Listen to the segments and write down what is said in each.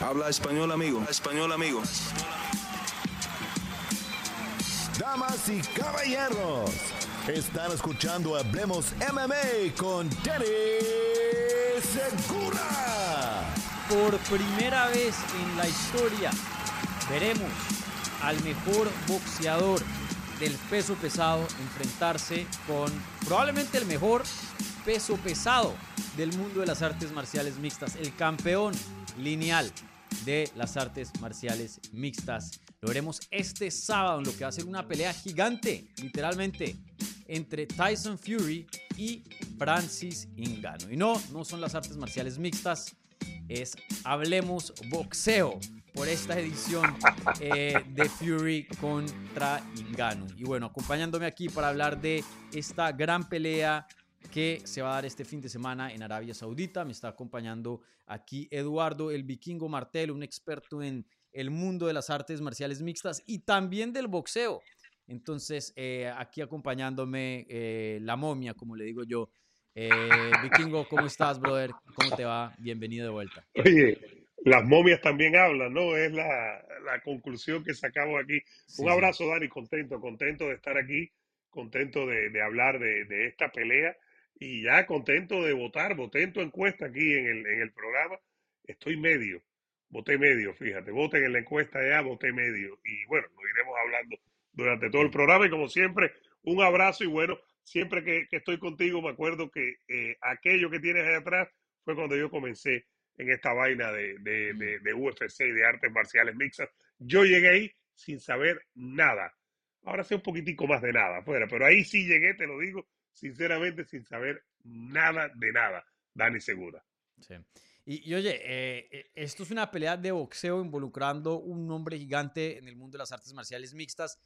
Habla español, amigo. Español, amigo. Damas y caballeros, están escuchando Hablemos MMA con Danny Segura. Por primera vez en la historia veremos al mejor boxeador del peso pesado enfrentarse con probablemente el mejor peso pesado del mundo de las artes marciales mixtas, el campeón lineal de las artes marciales mixtas. Lo veremos este sábado en lo que va a ser una pelea gigante, literalmente, entre Tyson Fury y Francis Ngannou. Y no, no son las artes marciales mixtas, es Hablemos Boxeo por esta edición eh, de Fury contra Ngannou. Y bueno, acompañándome aquí para hablar de esta gran pelea que se va a dar este fin de semana en Arabia Saudita. Me está acompañando aquí Eduardo el Vikingo Martel, un experto en el mundo de las artes marciales mixtas y también del boxeo. Entonces, eh, aquí acompañándome eh, la momia, como le digo yo. Eh, Vikingo, ¿cómo estás, brother? ¿Cómo te va? Bienvenido de vuelta. Oye, las momias también hablan, ¿no? Es la, conclusión que sacamos aquí. Un abrazo, Dani, contento, contento de estar aquí, contento de, hablar de, de esta pelea y ya contento de votar, voté en tu encuesta aquí en el, en el programa, estoy medio, voté medio, fíjate, voten en la encuesta ya, voté medio. Y bueno, lo iremos hablando durante todo el programa y como siempre, un abrazo y bueno, siempre que, estoy contigo me acuerdo que eh, aquello que tienes ahí atrás fue cuando yo comencé en esta vaina de, de, de, de UFC y de artes marciales mixtas. Yo llegué ahí sin saber nada. Ahora sé un poquitico más de nada afuera, pero ahí sí llegué, te lo digo, sinceramente sin saber nada de nada, Dani Segura. Sí. Y, oye, eh, eh, esto es una pelea de boxeo involucrando un nombre gigante en el mundo de las artes marciales mixtas.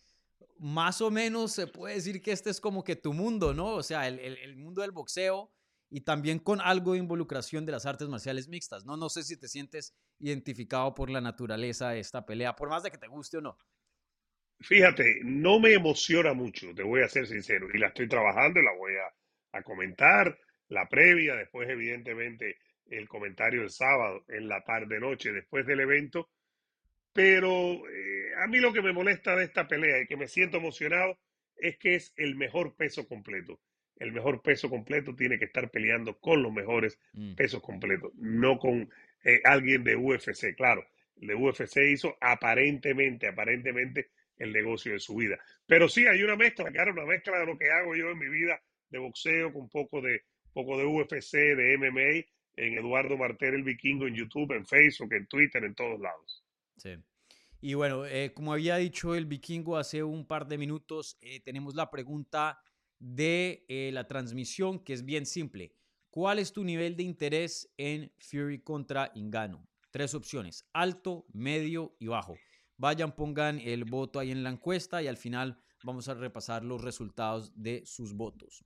Más o menos se puede decir que este es como que tu mundo, ¿no? O sea, el, el, mundo del boxeo y también con algo de involucración de las artes marciales mixtas, ¿no? No sé si te sientes identificado por la naturaleza de esta pelea, por más de que te guste o no. Fíjate, no me emociona mucho, te voy a ser sincero, y la estoy trabajando y la voy a, comentar, la previa, después evidentemente el comentario el sábado, en la tarde noche, después del evento, pero eh, a mí lo que me molesta de esta pelea y que me siento emocionado es que es el mejor peso completo. El mejor peso completo tiene que estar peleando con los mejores mm. pesos completos, no con eh, alguien de UFC. Claro, el de UFC hizo aparentemente, aparentemente el negocio de su vida. Pero sí hay una mezcla, claro, una mezcla de lo que hago yo en mi vida de boxeo con poco de, poco de UFC, de MMA, en Eduardo Martel el Vikingo en YouTube, en Facebook, en Twitter, en todos lados. Sí. Y bueno, eh, como había dicho el Vikingo hace un par de minutos, eh, tenemos la pregunta de eh, la transmisión que es bien simple. ¿Cuál es tu nivel de interés en Fury contra Ingano? Tres opciones, alto, medio y bajo. Vayan, pongan el voto ahí en la encuesta y al final vamos a repasar los resultados de sus votos.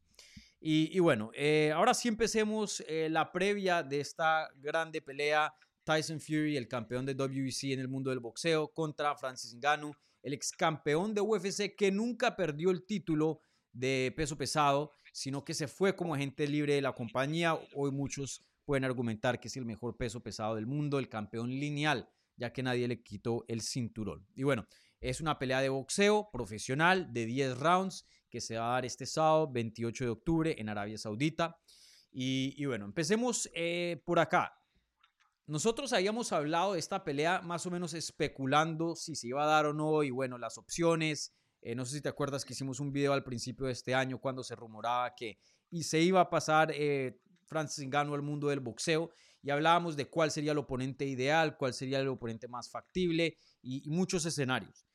Y, bueno, eh, ahora sí empecemos eh, la previa de esta grande pelea. Tyson Fury, el campeón de WBC en el mundo del boxeo, contra Francis Ngannou, el ex campeón de UFC que nunca perdió el título de peso pesado, sino que se fue como agente libre de la compañía. Hoy muchos pueden argumentar que es el mejor peso pesado del mundo, el campeón lineal ya que nadie le quitó el cinturón. Y bueno, es una pelea de boxeo profesional de 10 rounds que se va a dar este sábado 28 de octubre en Arabia Saudita. Y, bueno, empecemos eh, por acá. Nosotros habíamos hablado de esta pelea más o menos especulando si se iba a dar o no y bueno, las opciones. Eh, no sé si te acuerdas que hicimos un video al principio de este año cuando se rumoraba que y se iba a pasar eh, Francis Ngannou al mundo del boxeo y hablábamos de cuál sería el oponente ideal, cuál sería el oponente más factible y, muchos escenarios.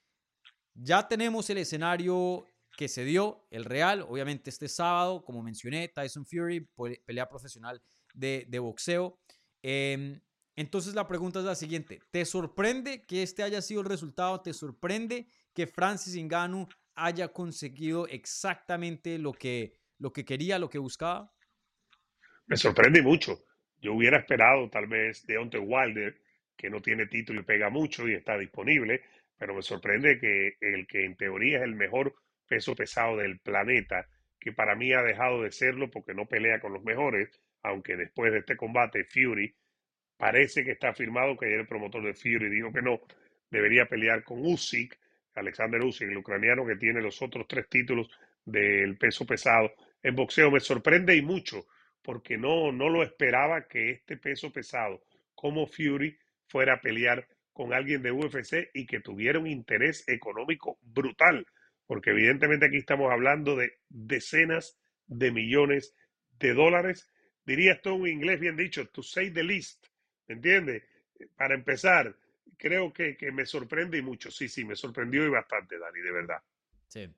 Ya tenemos el escenario que se dio, el real, obviamente este sábado, como mencioné, Tyson Fury, pelea profesional de, boxeo. Em, entonces la pregunta es la siguiente, ¿te sorprende que este haya sido el resultado? ¿Te sorprende que Francis Ngannou haya conseguido exactamente lo que, lo que quería, lo que buscaba? Me sorprende mucho. Yo hubiera esperado tal vez Deontay Wilder, que no tiene título y pega mucho y está disponible, pero me sorprende que el que en teoría es el mejor peso pesado del planeta, que para mí ha dejado de serlo porque no pelea con los mejores, aunque después de este combate Fury parece que está firmado, que ayer el promotor de Fury dijo que no, debería pelear con Usyk, Alexander Usyk, el ucraniano que tiene los otros tres títulos del peso pesado en boxeo. Me sorprende y mucho, porque no, no lo esperaba que este peso pesado como Fury fuera a pelear con alguien de UFC y que tuviera un interés económico brutal, porque evidentemente aquí estamos hablando de decenas de millones de dólares. Diría esto en inglés bien dicho, to say the least, ¿me entiendes? Para empezar, creo que, me sorprende y mucho. Sí, sí, me sorprendió y bastante, Dani, de verdad. Sí.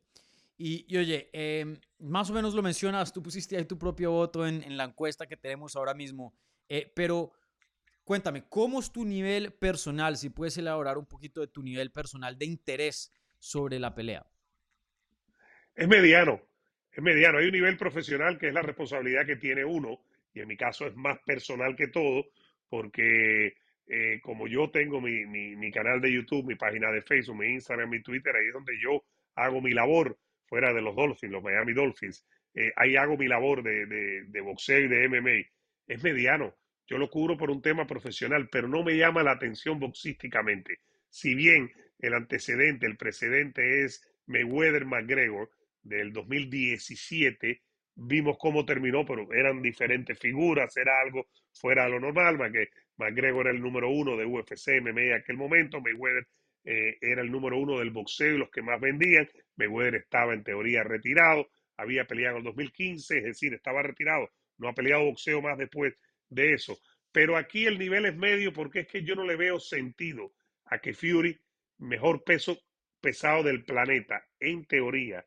Y, oye, em, más o menos lo mencionas, tú pusiste ahí tu propio voto en, la encuesta que tenemos ahora mismo, eh, pero cuéntame, ¿cómo es tu nivel personal? Si puedes elaborar un poquito de tu nivel personal de interés sobre la pelea. Es mediano, es mediano. Hay un nivel profesional que es la responsabilidad que tiene uno, y en mi caso es más personal que todo, porque eh, como yo tengo mi, mi, canal de YouTube, mi página de Facebook, mi Instagram, mi Twitter, ahí es donde yo hago mi labor fuera de los Dolphins, los Miami Dolphins. Eh, ahí hago mi labor de, de, boxeo y de MMA. Es mediano. Yo lo cubro por un tema profesional, pero no me llama la atención boxísticamente. Si bien el antecedente, el precedente es Mayweather-McGregor del 2017, vimos cómo terminó, pero eran diferentes figuras, era algo fuera de lo normal. McGregor era el número uno de UFC, MMA en aquel momento, Mayweather eh, era el número uno del boxeo y los que más vendían. Mayweather estaba en teoría retirado, había peleado en el 2015, es decir, estaba retirado, no ha peleado boxeo más después de eso. Pero aquí el nivel es medio porque es que yo no le veo sentido a que Fury, mejor peso pesado del planeta, en teoría,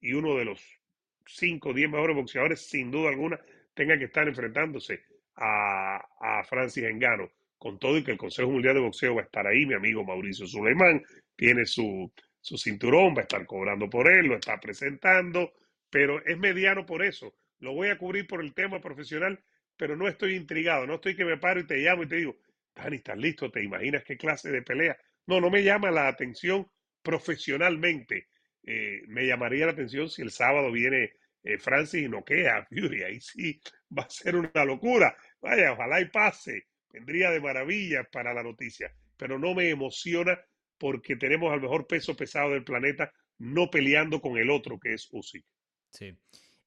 y uno de los 5 o 10 mejores boxeadores, sin duda alguna, tenga que estar enfrentándose a, a Francis Engano con todo y que el Consejo Mundial de Boxeo va a estar ahí, mi amigo Mauricio Suleimán tiene su, su cinturón, va a estar cobrando por él, lo está presentando, pero es mediano por eso. Lo voy a cubrir por el tema profesional, pero no estoy intrigado, no estoy que me paro y te llamo y te digo, Dani, ¿estás listo? ¿Te imaginas qué clase de pelea? No, no me llama la atención profesionalmente. Eh, me llamaría la atención si el sábado viene eh, Francis y noquea a Fury. Ahí sí va a ser una locura. Vaya, ojalá y pase vendría de maravilla para la noticia, pero no me emociona porque tenemos al mejor peso pesado del planeta no peleando con el otro que es Usyk. Sí.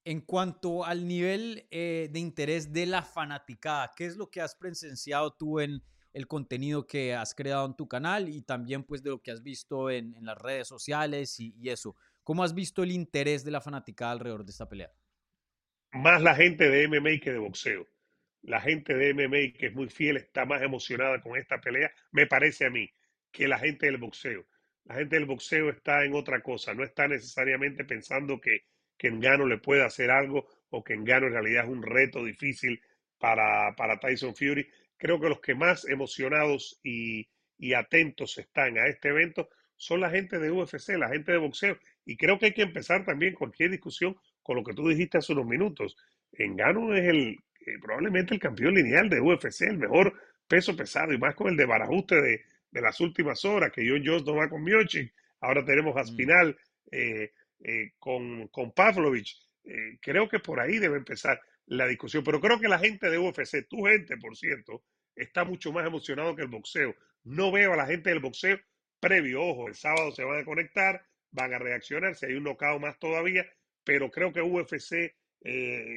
En cuanto al nivel eh, de interés de la fanaticada, ¿qué es lo que has presenciado tú en el contenido que has creado en tu canal y también pues de lo que has visto en, las redes sociales y, y, eso? ¿Cómo has visto el interés de la fanaticada alrededor de esta pelea? Más la gente de MMA que de boxeo la gente de MMA, que es muy fiel, está más emocionada con esta pelea, me parece a mí, que la gente del boxeo. La gente del boxeo está en otra cosa, no está necesariamente pensando que, que Engano le pueda hacer algo o que Engano en realidad es un reto difícil para, para Tyson Fury. Creo que los que más emocionados y, y atentos están a este evento son la gente de UFC, la gente de boxeo. Y creo que hay que empezar también cualquier discusión con lo que tú dijiste hace unos minutos. Engano es el eh, probablemente el campeón lineal de UFC, el mejor peso pesado, y más con el de barajuste de, de las últimas horas, que John Jones no va con Miocic, ahora tenemos a mm. Spinal eh, eh, con, con Pavlovich. creo que por ahí debe empezar la discusión, pero creo que la gente de UFC, tu gente, por cierto, está mucho más emocionado que el boxeo. No veo a la gente del boxeo previo, ojo, el sábado se van a conectar, van a reaccionar, si hay un knockout más todavía, pero creo que UFC,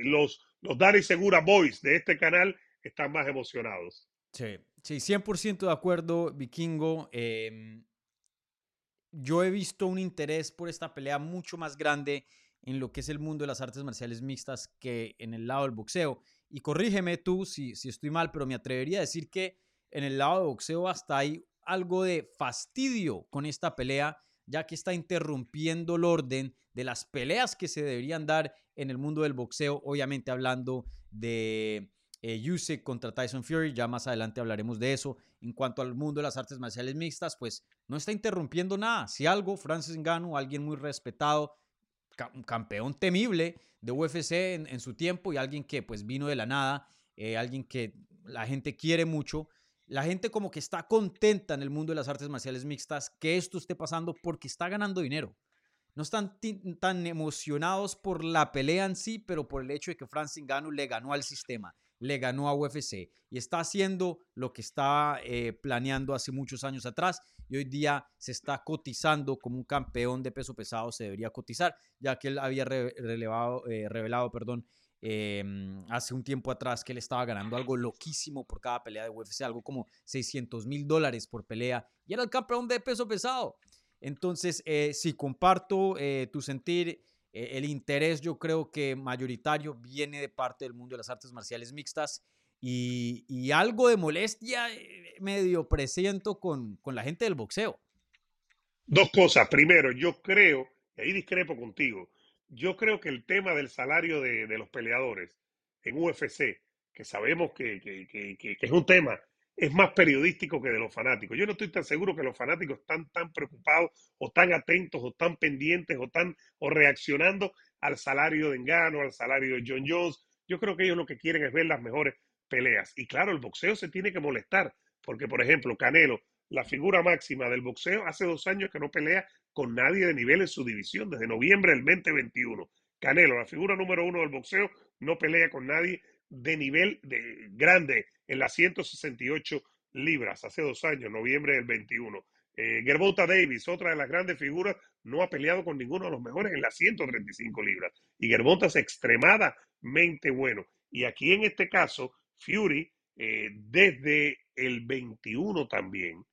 los, los Dari Segura Boys de este canal están más emocionados. Sí, sí 100% de acuerdo, Vikingo. Em, yo he visto un interés por esta pelea mucho más grande en lo que es el mundo de las artes marciales mixtas que en el lado del boxeo. Y corrígeme tú si, si estoy mal, pero me atrevería a decir que en el lado de boxeo hasta hay algo de fastidio con esta pelea, ya que está interrumpiendo el orden de las peleas que se deberían dar en el mundo del boxeo, obviamente hablando de eh, contra Tyson Fury, ya más adelante hablaremos de eso. En cuanto al mundo de las artes marciales mixtas, pues no está interrumpiendo nada. Si algo, Francis Ngannou, alguien muy respetado, un campeón temible de UFC en, su tiempo y alguien que pues vino de la nada, eh, alguien que la gente quiere mucho. La gente como que está contenta en el mundo de las artes marciales mixtas que esto esté pasando porque está ganando dinero no están tan emocionados por la pelea en sí, pero por el hecho de que Francis Ngannou le ganó al sistema. le ganó a UFC y está haciendo lo que estaba eh, planeando hace muchos años atrás y hoy día se está cotizando como un campeón de peso pesado, se debería cotizar, ya que él había relevado, eh, revelado perdón, em, hace un tiempo atrás que él estaba ganando algo loquísimo por cada pelea de UFC, algo como 600 mil dólares por pelea y era el campeón de peso pesado. Entonces, eh, sí, comparto eh, tu sentir. Eh, el interés, yo creo que mayoritario, viene de parte del mundo de las artes marciales mixtas y, algo de molestia medio presiento con, con la gente del boxeo. Dos cosas. Primero, yo creo, y ahí discrepo contigo, yo creo que el tema del salario de, los peleadores en UFC, que sabemos que, que, es un tema es más periodístico que de los fanáticos. Yo no estoy tan seguro que los fanáticos están tan preocupados o tan atentos o tan pendientes o tan o reaccionando al salario de Engano, al salario de John Jones. Yo creo que ellos lo que quieren es ver las mejores peleas. Y claro, el boxeo se tiene que molestar, porque por ejemplo, Canelo, la figura máxima del boxeo, hace dos años que no pelea con nadie de nivel en su división, desde noviembre del 2021. Canelo, la figura número uno del boxeo, no pelea con nadie de nivel de, grande en las 168 libras, hace dos años, noviembre del 21. Eh, Davis, otra de las grandes figuras, no ha peleado con ninguno de los mejores en las 135 libras. Y Gerbota es extremadamente bueno. Y aquí en este caso, Fury, eh, desde el 21 también,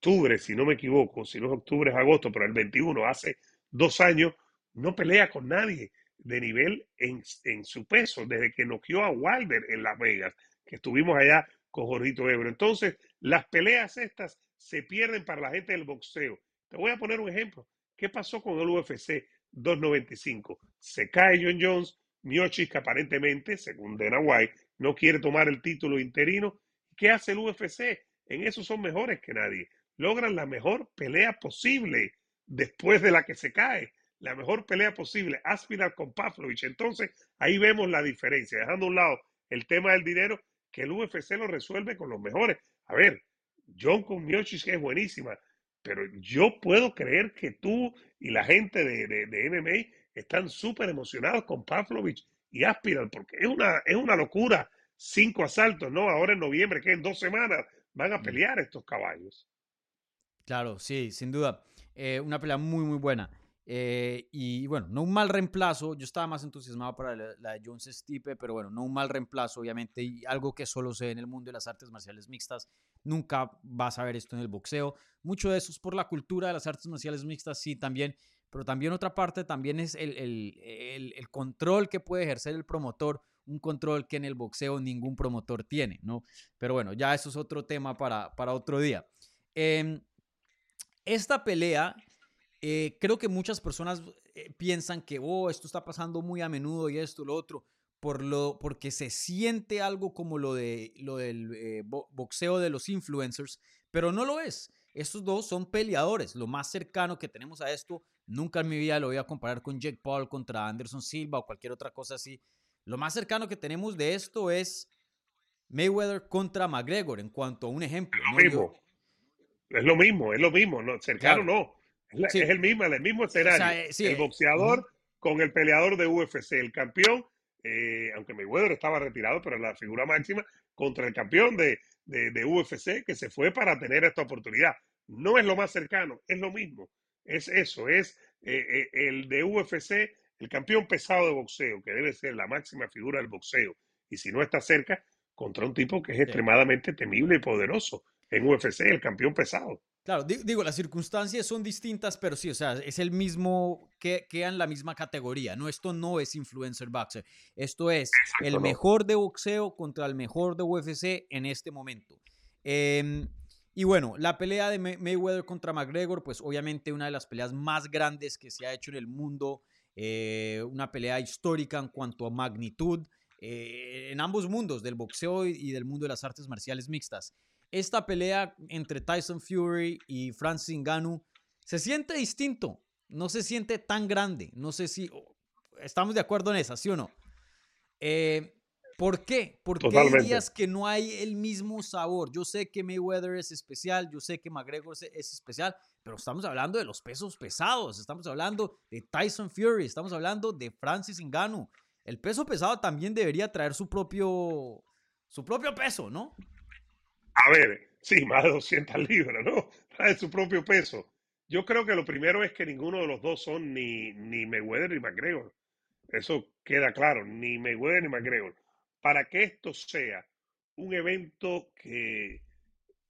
octubre, si no me equivoco, si no es octubre es agosto, pero el 21, hace dos años, no pelea con nadie de nivel en, su peso, desde que noqueó a Wilder en Las Vegas, que estuvimos allá con Jorgito Ebro. Entonces, las peleas estas se pierden para la gente del boxeo. Te voy a poner un ejemplo. ¿Qué pasó con el UFC 295? Se cae John Jones, Miocic, que aparentemente, según Dana White, no quiere tomar el título interino. ¿Qué hace el UFC? En eso son mejores que nadie. Logran la mejor pelea posible después de la que se cae la mejor pelea posible, Aspinall con Pavlovich. Entonces, ahí vemos la diferencia, dejando a un lado el tema del dinero, que el UFC lo resuelve con los mejores. A ver, John con Miocic es buenísima, pero yo puedo creer que tú y la gente de, de, MMA están súper emocionados con Pavlovich y Aspinall, porque es una, es una locura. Cinco asaltos, ¿no? Ahora en noviembre, que en dos semanas van a mm. pelear estos caballos. Claro, sí, sin duda. Eh, una pelea muy, muy buena. Eh, y bueno, no un mal reemplazo. Yo estaba más entusiasmado para la, de Jones Stipe, pero bueno, no un mal reemplazo, obviamente. Y algo que solo sé en el mundo de las artes marciales mixtas. Nunca vas a ver esto en el boxeo. Mucho de eso es por la cultura de las artes marciales mixtas, sí, también. Pero también otra parte también es el, el, el, control que puede ejercer el promotor. Un control que en el boxeo ningún promotor tiene, ¿no? Pero bueno, ya eso es otro tema para, para otro día. Em, esta pelea eh, creo que muchas personas eh, piensan que, oh, esto está pasando muy a menudo y esto, lo otro, por lo, porque se siente algo como lo, de, lo del eh, boxeo de los influencers, pero no lo es. Estos dos son peleadores. Lo más cercano que tenemos a esto, nunca en mi vida lo voy a comparar con Jake Paul contra Anderson Silva o cualquier otra cosa así. Lo más cercano que tenemos de esto es Mayweather contra McGregor, en cuanto a un ejemplo. Es lo mismo, es lo mismo, no, cercano no. Es, el mismo, el mismo escenario. Eh, el boxeador con el peleador de UFC, el campeón, eh, aunque Mayweather estaba retirado, pero la figura máxima, contra el campeón de, de, UFC que se fue para tener esta oportunidad. No es lo más cercano, es lo mismo. Es eso, es eh, el de UFC, el campeón pesado de boxeo, que debe ser la máxima figura del boxeo. Y si no está cerca, contra un tipo que es extremadamente temible y poderoso en UFC, el campeón pesado. Claro, digo, las circunstancias son distintas, pero sí, o sea, es el mismo, que queda en la misma categoría. No, esto no es influencer boxer. Esto es el mejor de boxeo contra el mejor de UFC en este momento. Em, y bueno, la pelea de Mayweather contra McGregor, pues obviamente una de las peleas más grandes que se ha hecho en el mundo. Eh, una pelea histórica en cuanto a magnitud eh, en ambos mundos, del boxeo y del mundo de las artes marciales mixtas esta pelea entre Tyson Fury y Francis Ngannou se siente distinto, no se siente tan grande. No sé si estamos de acuerdo en esa, ¿sí o no? Eh, ¿Por qué? ¿Por qué dirías que no hay el mismo sabor? Yo sé que Mayweather es especial, yo sé que McGregor es especial, pero estamos hablando de los pesos pesados, estamos hablando de Tyson Fury, estamos hablando de Francis Ngannou. el peso pesado también debería traer su propio, su propio peso, ¿no? A ver, sí, más de 200 libras, ¿no? Trae su propio peso. Yo creo que lo primero es que ninguno de los dos son ni, ni Mayweather ni McGregor. Eso queda claro, ni Mayweather ni McGregor. Para que esto sea un evento que,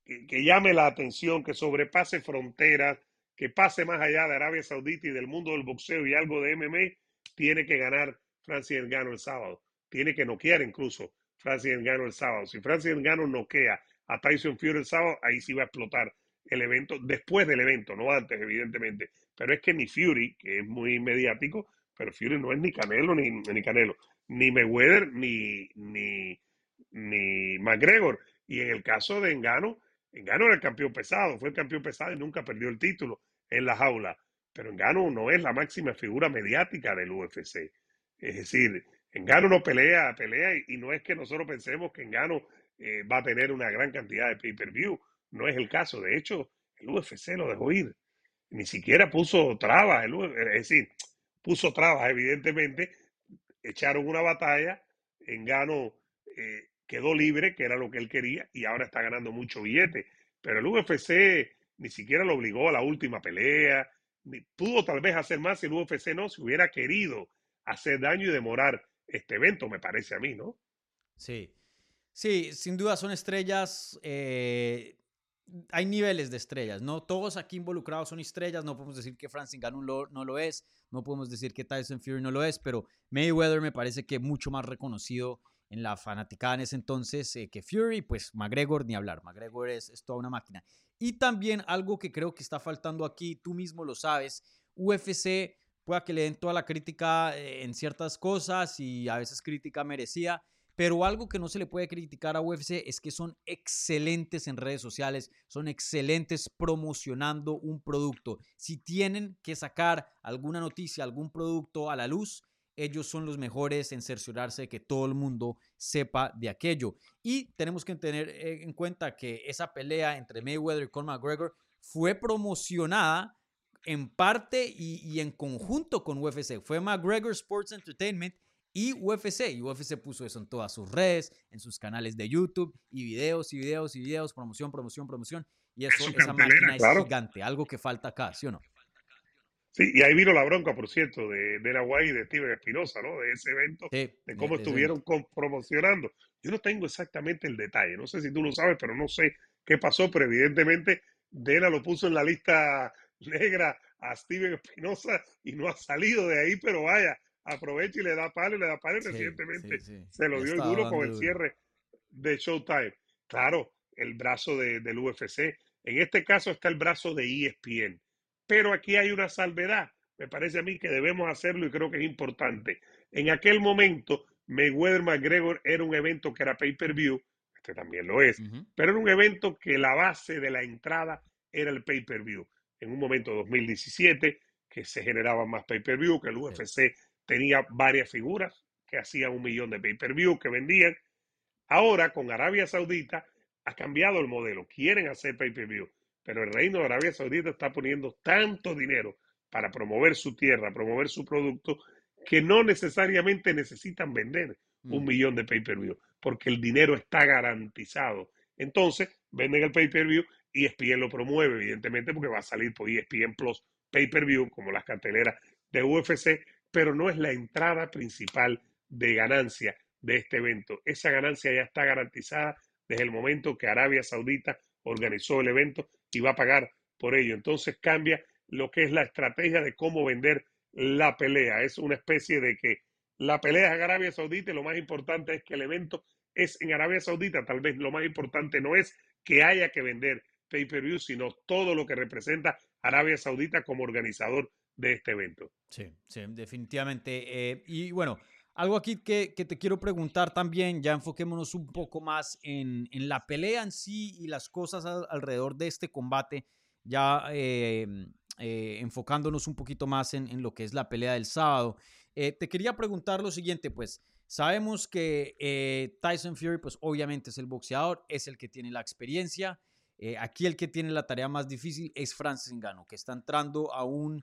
que, llame la atención, que sobrepase fronteras, que pase más allá de Arabia Saudita y del mundo del boxeo y algo de MMA, tiene que ganar Francis Ngannou el sábado. Tiene que noquear incluso Francis Ngannou el sábado. Si Francis Ngannou noquea a Tyson Fury el sábado, ahí sí va a explotar el evento, después del evento, no antes, evidentemente. Pero es que ni Fury, que es muy mediático, pero Fury no es ni Canelo ni, ni Canelo, ni Mayweather ni, ni, ni McGregor. Y en el caso de Engano, Engano era el campeón pesado, fue el campeón pesado y nunca perdió el título en la jaula. Pero Engano no es la máxima figura mediática del UFC. Es decir, Engano no pelea, pelea y, no es que nosotros pensemos que Engano eh, va a tener una gran cantidad de pay-per-view. No es el caso. De hecho, el UFC lo dejó ir. Ni siquiera puso trabas. es decir, puso trabas, evidentemente. Echaron una batalla. Engano eh, quedó libre, que era lo que él quería, y ahora está ganando mucho billete. Pero el UFC ni siquiera lo obligó a la última pelea, pudo tal vez hacer más si el UFC no, si hubiera querido hacer daño y demorar este evento, me parece a mí, ¿no? Sí, sí, sin duda son estrellas, eh, hay niveles de estrellas, ¿no? Todos aquí involucrados son estrellas, no podemos decir que Francis Ngannou no lo es, no podemos decir que Tyson Fury no lo es, pero Mayweather me parece que mucho más reconocido en la fanaticada en ese entonces eh, que Fury, pues McGregor ni hablar, McGregor es, es toda una máquina. Y también algo que creo que está faltando aquí, tú mismo lo sabes, UFC pueda que le den toda la crítica eh, en ciertas cosas y a veces crítica merecida, pero algo que no se le puede criticar a UFC es que son excelentes en redes sociales, son excelentes promocionando un producto. Si tienen que sacar alguna noticia, algún producto a la luz, ellos son los mejores en cerciorarse de que todo el mundo sepa de aquello. Y tenemos que tener eh, en cuenta que esa pelea entre Mayweather y Conor McGregor fue promocionada en parte y, en conjunto con UFC. Fue McGregor Sports Entertainment y UFC. Y UFC puso eso en todas sus redes, en sus canales de YouTube y videos y videos y videos, promoción, promoción, promoción. Y eso, esa máquina es gigante, algo que falta acá, ¿sí o no? Sí, y ahí vino la bronca, por cierto, de, de la Guay y de Steven Espinosa, ¿no? De ese evento, de cómo estuvieron promocionando. Yo no tengo exactamente el detalle, no sé si tú lo sabes, pero no sé qué pasó, pero evidentemente Dena lo puso en la lista negra a Steven Espinosa y no ha salido de ahí, pero vaya, aprovecha y le da palo y le da palo y recientemente se lo dio el duro con el cierre de Showtime. Claro, el brazo de, del UFC. En este caso está el brazo de ESPN pero aquí hay una salvedad. Me parece a mí que debemos hacerlo y creo que es importante. En aquel momento, Mayweather McGregor era un evento que era pay-per-view, este también lo es, pero era un evento que la base de la entrada era el pay-per-view. En un momento 2017, que se generaba más pay-per-view, que el UFC tenía varias figuras que hacían un millón de pay-per-view, que vendían. Ahora, con Arabia Saudita, ha cambiado el modelo. Quieren hacer pay-per-view. Pero el reino de Arabia Saudita está poniendo tanto dinero para promover su tierra, promover su producto, que no necesariamente necesitan vender un mm. millón de pay-per-view, porque el dinero está garantizado. Entonces, venden el pay-per-view y ESPN lo promueve, evidentemente, porque va a salir por ESPN Plus pay-per-view, como las carteleras de UFC, pero no es la entrada principal de ganancia de este evento. Esa ganancia ya está garantizada desde el momento que Arabia Saudita organizó el evento y va a pagar por ello. Entonces cambia lo que es la estrategia de cómo vender la pelea. Es una especie de que la pelea es Arabia Saudita y lo más importante es que el evento es en Arabia Saudita. Tal vez lo más importante no es que haya que vender pay-per-view, sino todo lo que representa Arabia Saudita como organizador de este evento. Sí, sí, definitivamente. Eh, y bueno, algo aquí que, te quiero preguntar también, ya enfoquémonos un poco más en, la pelea en sí y las cosas alrededor de este combate, ya em, eh, enfocándonos un poquito más en, lo que es la pelea del sábado. Eh, te quería preguntar lo siguiente, pues sabemos que eh, Tyson Fury, pues obviamente es el boxeador, es el que tiene la experiencia. aquí el que tiene la tarea más difícil es Francis Ngannou, que está entrando a un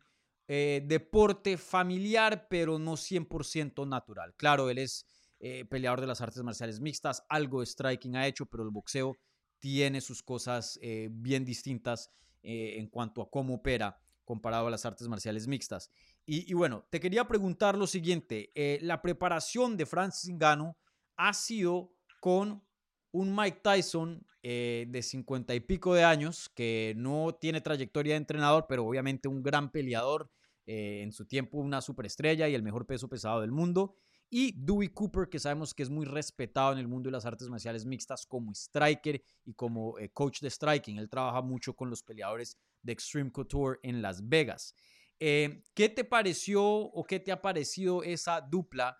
eh, deporte familiar, pero no 100% natural. Claro, él es eh, peleador de las artes marciales mixtas, algo de striking ha hecho, pero el boxeo tiene sus cosas eh, bien distintas en cuanto a cómo opera comparado a las artes marciales mixtas. Y, bueno, te quería preguntar lo siguiente, la preparación de Francis Ngannou ha sido con un Mike Tyson de cincuenta y pico de años, que no tiene trayectoria de entrenador, pero obviamente un gran peleador, eh, en su tiempo una superestrella y el mejor peso pesado del mundo. Y Dewey Cooper, que sabemos que es muy respetado en el mundo de las artes marciales mixtas como striker y como eh, coach de striking. Él trabaja mucho con los peleadores de Extreme Couture en Las Vegas. Eh, ¿Qué te pareció o qué te ha parecido esa dupla?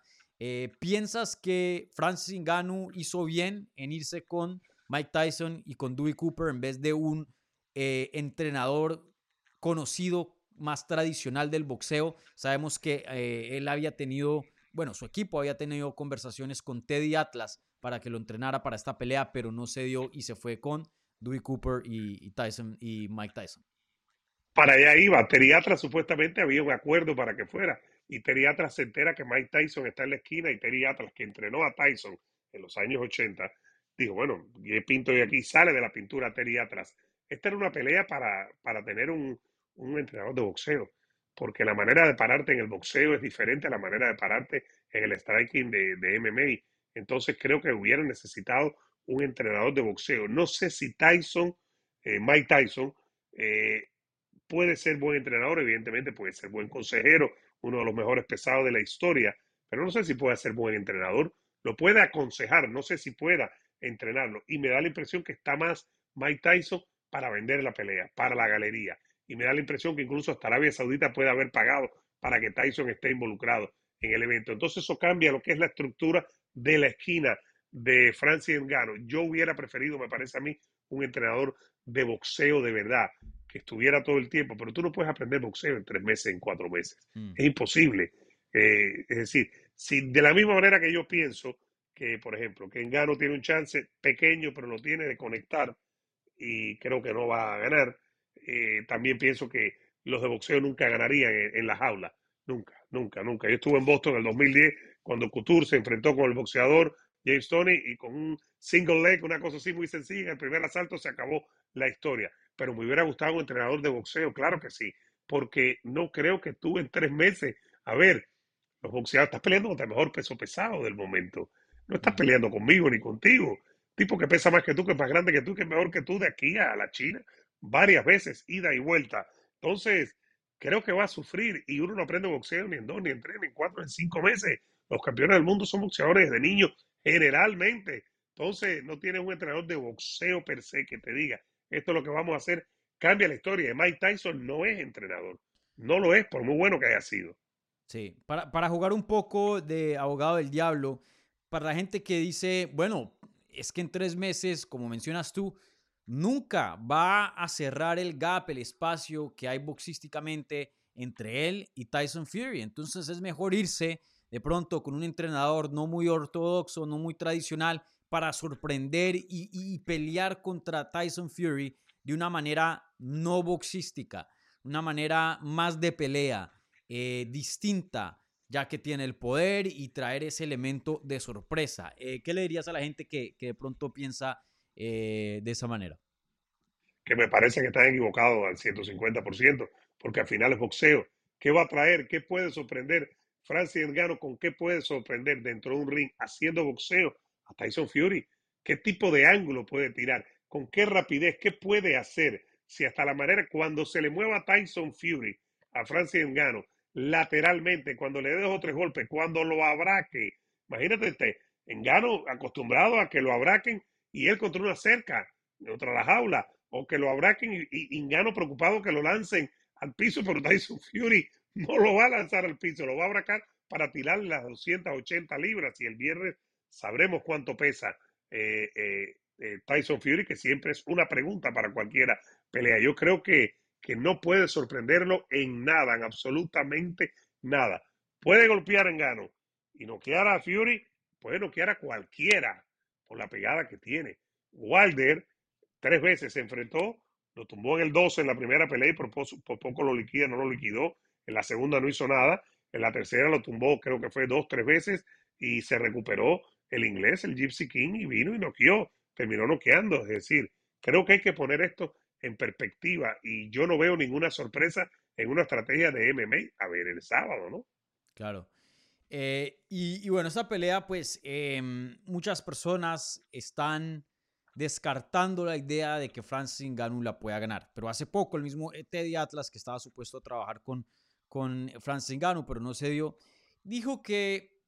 ¿Piensas que Francis Ngannou hizo bien en irse con Mike Tyson y con Dewey Cooper en vez de un entrenador conocido más tradicional del boxeo. Sabemos que eh, él había tenido, bueno, su equipo había tenido conversaciones con Teddy Atlas para que lo entrenara para esta pelea, pero no se dio y se fue con Dewey Cooper y, Tyson y Mike Tyson. Para allá iba. Teddy Atlas supuestamente había un acuerdo para que fuera. Y Teddy Atlas se entera que Mike Tyson está en la esquina y Teddy Atlas, que entrenó a Tyson en los años 80, dijo, bueno, pinto de aquí, sale de la pintura Teddy Atlas. Esta era una pelea para, para tener un, un entrenador de boxeo, porque la manera de pararte en el boxeo es diferente a la manera de pararte en el striking de, MMA. Entonces creo que hubieran necesitado un entrenador de boxeo. No sé si Tyson, eh, Mike Tyson, eh, puede ser buen entrenador, evidentemente puede ser buen consejero, uno de los mejores pesados de la historia, pero no sé si puede ser buen entrenador. Lo puede aconsejar, no sé si pueda entrenarlo. Y me da la impresión que está más Mike Tyson para vender la pelea, para la galería y me da la impresión que incluso hasta Arabia Saudita puede haber pagado para que Tyson esté involucrado en el evento. Entonces eso cambia lo que es la estructura de la esquina de Francis Ngannou. Yo hubiera preferido, me parece a mí, un entrenador de boxeo de verdad, que estuviera todo el tiempo, pero tú no puedes aprender boxeo en tres meses, en cuatro meses. Mm. Es imposible. Eh, es decir, si de la misma manera que yo pienso que, por ejemplo, que Ngannou tiene un chance pequeño, pero lo tiene de conectar y creo que no va a ganar, eh, también pienso que los de boxeo nunca ganarían en, la jaula. Nunca, nunca, nunca. Yo estuve en Boston en el 2010 cuando Couture se enfrentó con el boxeador James Tony y con un single leg, una cosa así muy sencilla, en el primer asalto se acabó la historia. Pero me hubiera gustado un entrenador de boxeo, claro que sí, porque no creo que tú en tres meses, a ver, los boxeadores, estás peleando contra el mejor peso pesado del momento. No estás peleando conmigo ni contigo. Tipo que pesa más que tú, que es más grande que tú, que es mejor que tú de aquí a la China varias veces, ida y vuelta. Entonces, creo que va a sufrir y uno no aprende boxeo ni en dos, ni en tres, ni en cuatro, ni en cinco meses. Los campeones del mundo son boxeadores de niños, generalmente. Entonces, no tiene un entrenador de boxeo per se que te diga, esto es lo que vamos a hacer. Cambia la historia. Mike Tyson no es entrenador. No lo es, por muy bueno que haya sido. Sí, para, para jugar un poco de abogado del diablo, para la gente que dice, bueno, es que en tres meses, como mencionas tú, nunca va a cerrar el gap, el espacio que hay boxísticamente entre él y Tyson Fury. Entonces es mejor irse de pronto con un entrenador no muy ortodoxo, no muy tradicional, para sorprender y, pelear contra Tyson Fury de una manera no boxística, una manera más de pelea, eh, distinta, ya que tiene el poder y traer ese elemento de sorpresa. Eh, ¿Qué le dirías a la gente que, que de pronto piensa eh, de esa manera. Que me parece que están equivocados al 150%, porque al final es boxeo. ¿Qué va a traer? ¿Qué puede sorprender Francis Ngannou? ¿Con qué puede sorprender dentro de un ring haciendo boxeo a Tyson Fury? ¿Qué tipo de ángulo puede tirar? ¿Con qué rapidez? ¿Qué puede hacer? Si hasta la manera, cuando se le mueva Tyson Fury a Francis Ngannou lateralmente, cuando le dé dos o tres golpes, cuando lo abraque, imagínate este, Ngannou acostumbrado a que lo abraquen y él contra una cerca, contra la jaula, o que lo abraquen y, y, preocupado que lo lancen al piso, pero Tyson Fury no lo va a lanzar al piso, lo va a abracar para tirar las 280 libras y el viernes sabremos cuánto pesa eh, eh, eh, Tyson Fury, que siempre es una pregunta para cualquiera pelea. Yo creo que, que no puede sorprenderlo en nada, en absolutamente nada. Puede golpear en gano y noquear a Fury, puede noquear a cualquiera, por la pegada que tiene. Wilder tres veces se enfrentó, lo tumbó en el 12 en la primera pelea y por, poco lo liquida, no lo liquidó En la segunda no hizo nada. En la tercera lo tumbó, creo que fue dos, tres veces y se recuperó el inglés, el Gypsy King, y vino y noqueó. Terminó noqueando. Es decir, creo que hay que poner esto en perspectiva y yo no veo ninguna sorpresa en una estrategia de MMA. A ver, el sábado, ¿no? Claro. Eh, y, bueno, esta pelea, pues em, muchas personas están descartando la idea de que Francis Ngannou la pueda ganar. Pero hace poco el mismo Teddy Atlas, que estaba supuesto a trabajar con, con Francis Ngannou, pero no se dio, dijo que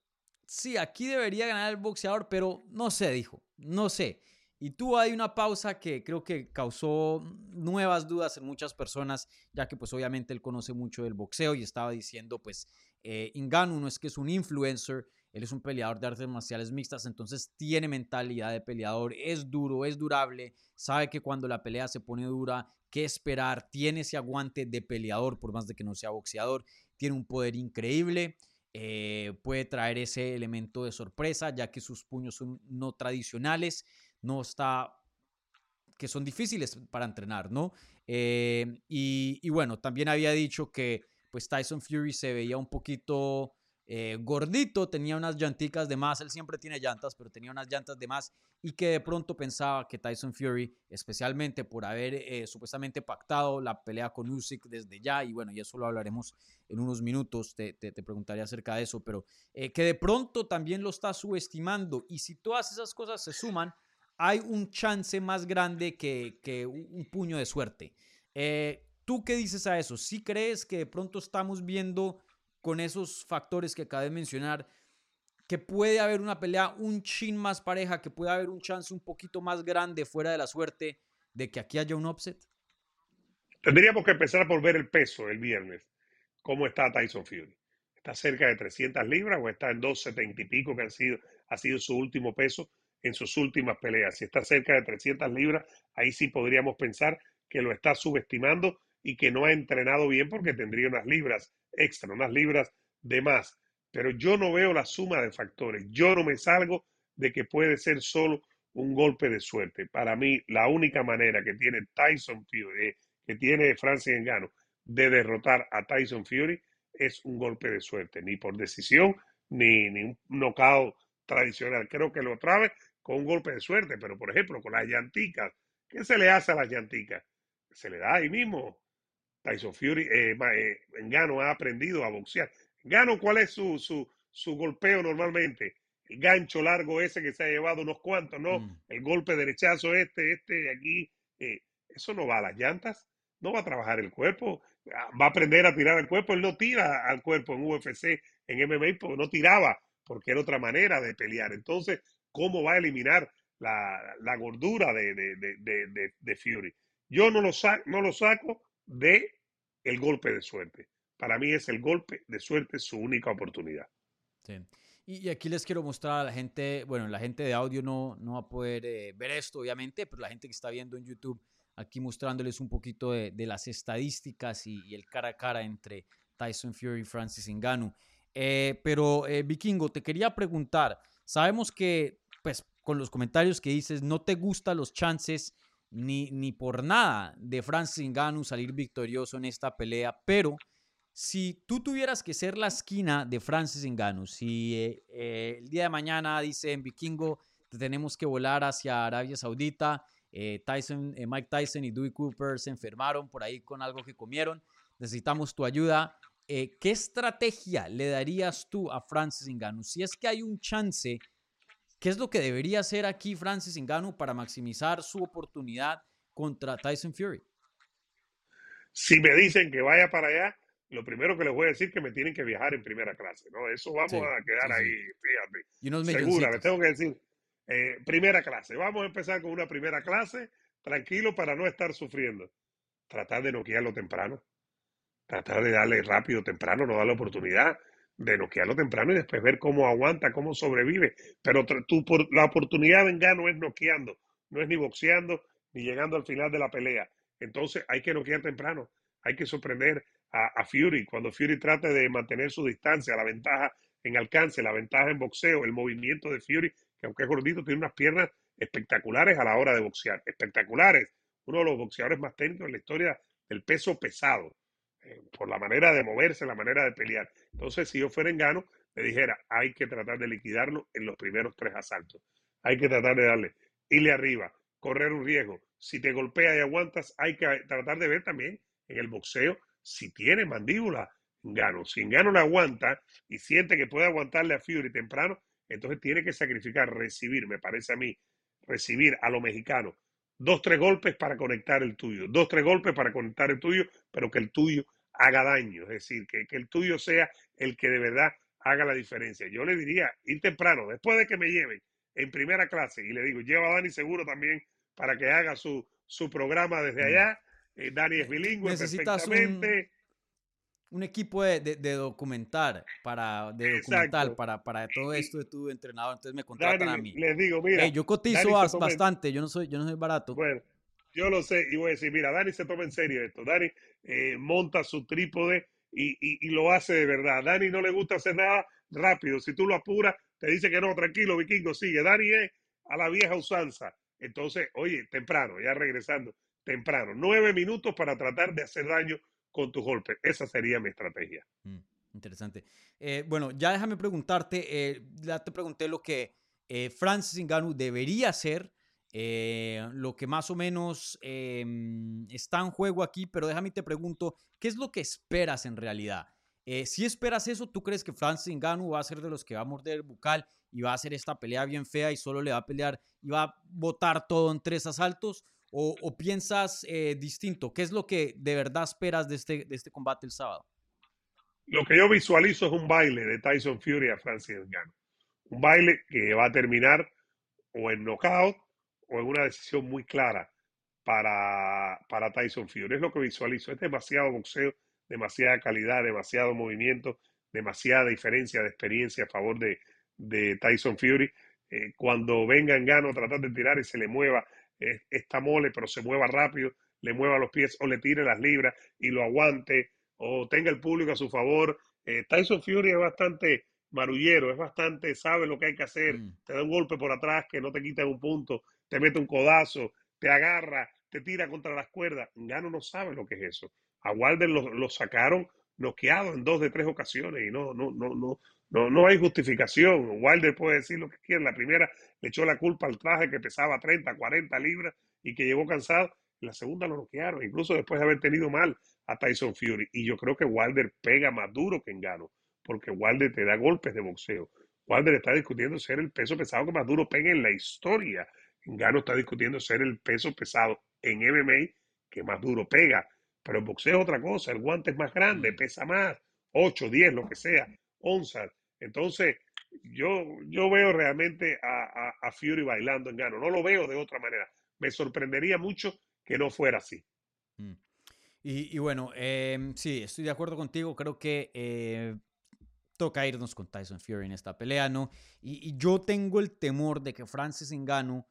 sí, aquí debería ganar el boxeador, pero no sé, dijo, no sé. Y tuvo ahí una pausa que creo que causó nuevas dudas en muchas personas, ya que pues obviamente él conoce mucho del boxeo y estaba diciendo pues eh, no es que es un influencer, él es un peleador de artes marciales mixtas, entonces tiene mentalidad de peleador, es duro, es durable, sabe que cuando la pelea se pone dura, qué esperar, tiene ese aguante de peleador, por más de que no sea boxeador, tiene un poder increíble. Eh, puede traer ese elemento de sorpresa, ya que sus puños son no tradicionales no está, que son difíciles para entrenar, ¿no? Eh, y, bueno, también había dicho que pues Tyson Fury se veía un poquito eh, gordito, tenía unas llanticas de más, él siempre tiene llantas, pero tenía unas llantas de más y que de pronto pensaba que Tyson Fury, especialmente por haber eh, supuestamente pactado la pelea con Usyk desde ya, y bueno, y eso lo hablaremos en unos minutos, te, te, preguntaré acerca de eso, pero que de pronto también lo está subestimando y si todas esas cosas se suman, hay un chance más grande que, un puño de suerte. Eh, ¿Tú qué dices a eso? ¿Sí crees que de pronto estamos viendo con esos factores que acabé de mencionar que puede haber una pelea un chin más pareja, que puede haber un chance un poquito más grande fuera de la suerte de que aquí haya un upset? Tendríamos que empezar por ver el peso el viernes. ¿Cómo está Tyson Fury? ¿Está cerca de 300 libras o está en 270 y pico que ha sido su último peso? En sus últimas peleas. Si está cerca de 300 libras, ahí sí podríamos pensar que lo está subestimando y que no ha entrenado bien porque tendría unas libras extra, unas libras de más. Pero yo no veo la suma de factores. Yo no me salgo de que puede ser solo un golpe de suerte. Para mí, la única manera que tiene Tyson Fury, que tiene Francis Engano de derrotar a Tyson Fury es un golpe de suerte, ni por decisión, ni, ni un knockout tradicional. Creo que lo trae con un golpe de suerte, pero por ejemplo, con las llanticas, ¿qué se le hace a las llanticas? Se le da ahí mismo. Tyson Fury, eh, eh ha aprendido a boxear. Gano, ¿cuál es su, su, su, golpeo normalmente? El gancho largo ese que se ha llevado unos cuantos, ¿no? Mm. El golpe derechazo este, este, aquí. Eh, eso no va a las llantas, no va a trabajar el cuerpo, ah, va a aprender a tirar el cuerpo. Él no tira al cuerpo en UFC, en MMA, porque no tiraba, porque era otra manera de pelear. Entonces, cómo va a eliminar la, gordura de, de, Fury. Yo no lo, no lo saco de el golpe de suerte. Para mí es el golpe de suerte su única oportunidad. Sí. Y, aquí les quiero mostrar a la gente, bueno, la gente de audio no, no va a poder eh, ver esto, obviamente, pero la gente que está viendo en YouTube, aquí mostrándoles un poquito de, las estadísticas y, el cara a cara entre Tyson Fury y Francis Ngannou. Eh, pero, eh, Vikingo, te quería preguntar, sabemos que pues con los comentarios que dices, no te gustan los chances ni, ni por nada de Francis Ngannou salir victorioso en esta pelea, pero si tú tuvieras que ser la esquina de Francis Ngannou, si eh, eh, el día de mañana dicen Vikingo, te tenemos que volar hacia Arabia Saudita, eh, Tyson, Mike Tyson y Dewey Cooper se enfermaron por ahí con algo que comieron, necesitamos tu ayuda. ¿Qué estrategia le darías tú a Francis Ngannou? Si es que hay un chance ¿Qué es lo que debería hacer aquí Francis Ngannou para maximizar su oportunidad contra Tyson Fury? Si me dicen que vaya para allá, lo primero que les voy a decir es que me tienen que viajar en primera clase, ¿no? Eso vamos a quedar ahí, fíjate. Y Segura, les tengo que decir, eh, primera clase. Vamos a empezar con una primera clase, tranquilo para no estar sufriendo. Tratar de noquearlo temprano. Tratar de darle rápido temprano, no darle oportunidad de noquearlo temprano y después ver cómo aguanta, cómo sobrevive. Pero tú, por, la oportunidad de no es noqueando, no es ni boxeando ni llegando al final de la pelea. Entonces hay que noquear temprano, hay que sorprender a, Fury cuando Fury trate de mantener su distancia, la ventaja en alcance, la ventaja en boxeo, el movimiento de Fury, que aunque es gordito, tiene unas piernas espectaculares a la hora de boxear, espectaculares. Uno de los boxeadores más técnicos en la historia del peso pesado. eh, por la manera de moverse, la manera de pelear. Entonces, si yo fuera Engano, le dijera, hay que tratar de liquidarlo en los primeros tres asaltos. Hay que tratar de darle, irle arriba, correr un riesgo. Si te golpea y aguantas, hay que tratar de ver también en el boxeo si tiene mandíbula Gano. Si Gano la aguanta y siente que puede aguantarle a Fury temprano, entonces tiene que sacrificar, recibir, me parece a mí, recibir a lo mexicano dos, tres golpes para conectar el tuyo, dos, tres golpes para conectar el tuyo, pero que el tuyo haga daño, es decir, que, que el tuyo sea el que de verdad haga la diferencia. Yo le diría, ir temprano, después de que me lleven en primera clase, y le digo, lleva a Dani seguro también para que haga su, su programa desde mm. allá. Eh, Dani es bilingüe perfectamente un equipo de, de, documentar, para, de documental, para, para todo esto de tu entrenador, entonces me contratan a mí. Les digo, mira. yo cotizo bastante, yo no soy, yo no soy barato. Bueno, yo lo sé, y voy a decir, mira, Dani se toma en serio esto. Dani eh, monta su trípode y, y, lo hace de verdad. Dani no le gusta hacer nada rápido. Si tú lo apuras, te dice que no, tranquilo, vikingo, sigue. Dani es a la vieja usanza. Entonces, oye, temprano, ya regresando, temprano, nueve minutos para tratar de hacer daño con tus golpes. Esa sería mi estrategia. Mm, interesante. Eh, bueno, ya déjame preguntarte, eh, ya te pregunté lo que eh, Francis Ngannou debería hacer, lo que más o menos em, está en juego aquí, pero déjame te pregunto, ¿qué es lo que esperas en realidad? si esperas eso, ¿tú crees que Francis Ngannou va a ser de los que va a morder el bucal y va a hacer esta pelea bien fea y solo le va a pelear y va a botar todo en tres asaltos? o, piensas eh, distinto? ¿Qué es lo que de verdad esperas de este, de este combate el sábado? Lo que yo visualizo es un baile de Tyson Fury a Francis Ngannou. Un baile que va a terminar o en knockout o en una decisión muy clara para, para Tyson Fury. Es lo que visualizo. Es demasiado boxeo, demasiada calidad, demasiado movimiento, demasiada diferencia de experiencia a favor de, de Tyson Fury. Eh, cuando venga Ngannou a tratar de tirar y se le mueva esta mole, pero se mueva rápido, le mueva los pies o le tire las libras y lo aguante o tenga el público a su favor. Eh, Tyson Fury es bastante marullero, es bastante, sabe lo que hay que hacer, mm. te da un golpe por atrás que no te quita un punto, te mete un codazo, te agarra, te tira contra las cuerdas. Gano no sabe lo que es eso. A Wilder lo, lo sacaron noqueado en dos de tres ocasiones y no, no, no, no, no, no hay justificación. Wilder puede decir lo que quiera. La primera le echó la culpa al traje que pesaba 30, 40 libras y que llegó cansado. La segunda lo noquearon, incluso después de haber tenido mal a Tyson Fury. Y yo creo que Wilder pega más duro que Engano, porque Wilder te da golpes de boxeo. Wilder está discutiendo ser el peso pesado que más duro pega en la historia. Engano está discutiendo ser el peso pesado en MMA que más duro pega. Pero el boxeo es otra cosa. El guante es más grande, pesa más, 8, 10, lo que sea, onzas. Entonces, yo, yo veo realmente a, Fury bailando en gano. No lo veo de otra manera. Me sorprendería mucho que no fuera así. Mm. Y, bueno, em, sí, estoy de acuerdo contigo. Creo que eh, toca irnos con Tyson Fury en esta pelea, ¿no? Y, yo tengo el temor de que Francis Engano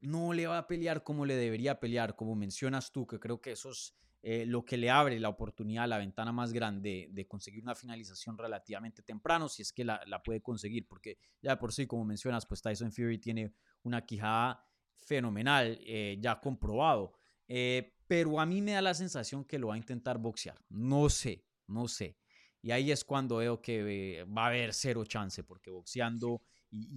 no le va a pelear como le debería pelear, como mencionas tú, que creo que esos eh, lo que le abre la oportunidad, la ventana más grande de conseguir una finalización relativamente temprano, si es que la, puede conseguir, porque ya por sí, como mencionas, pues Tyson Fury tiene una quijada fenomenal, eh, ya comprobado, eh, pero a mí me da la sensación que lo va a intentar boxear, no sé, no sé. Y ahí es cuando veo que va a haber cero chance, porque boxeando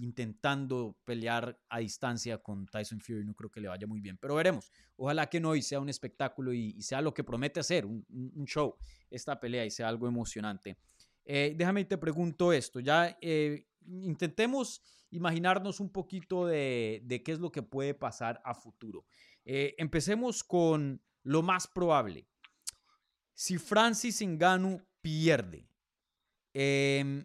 intentando pelear a distancia con Tyson Fury. No creo que le vaya muy bien, pero veremos. Ojalá que no y sea un espectáculo y, sea lo que promete hacer, un, show, esta pelea y sea algo emocionante. Eh, déjame te pregunto esto, ya eh, intentemos imaginarnos un poquito de, qué es lo que puede pasar a futuro. Eh, empecemos con lo más probable. Si Francis Ngannou pierde, eh,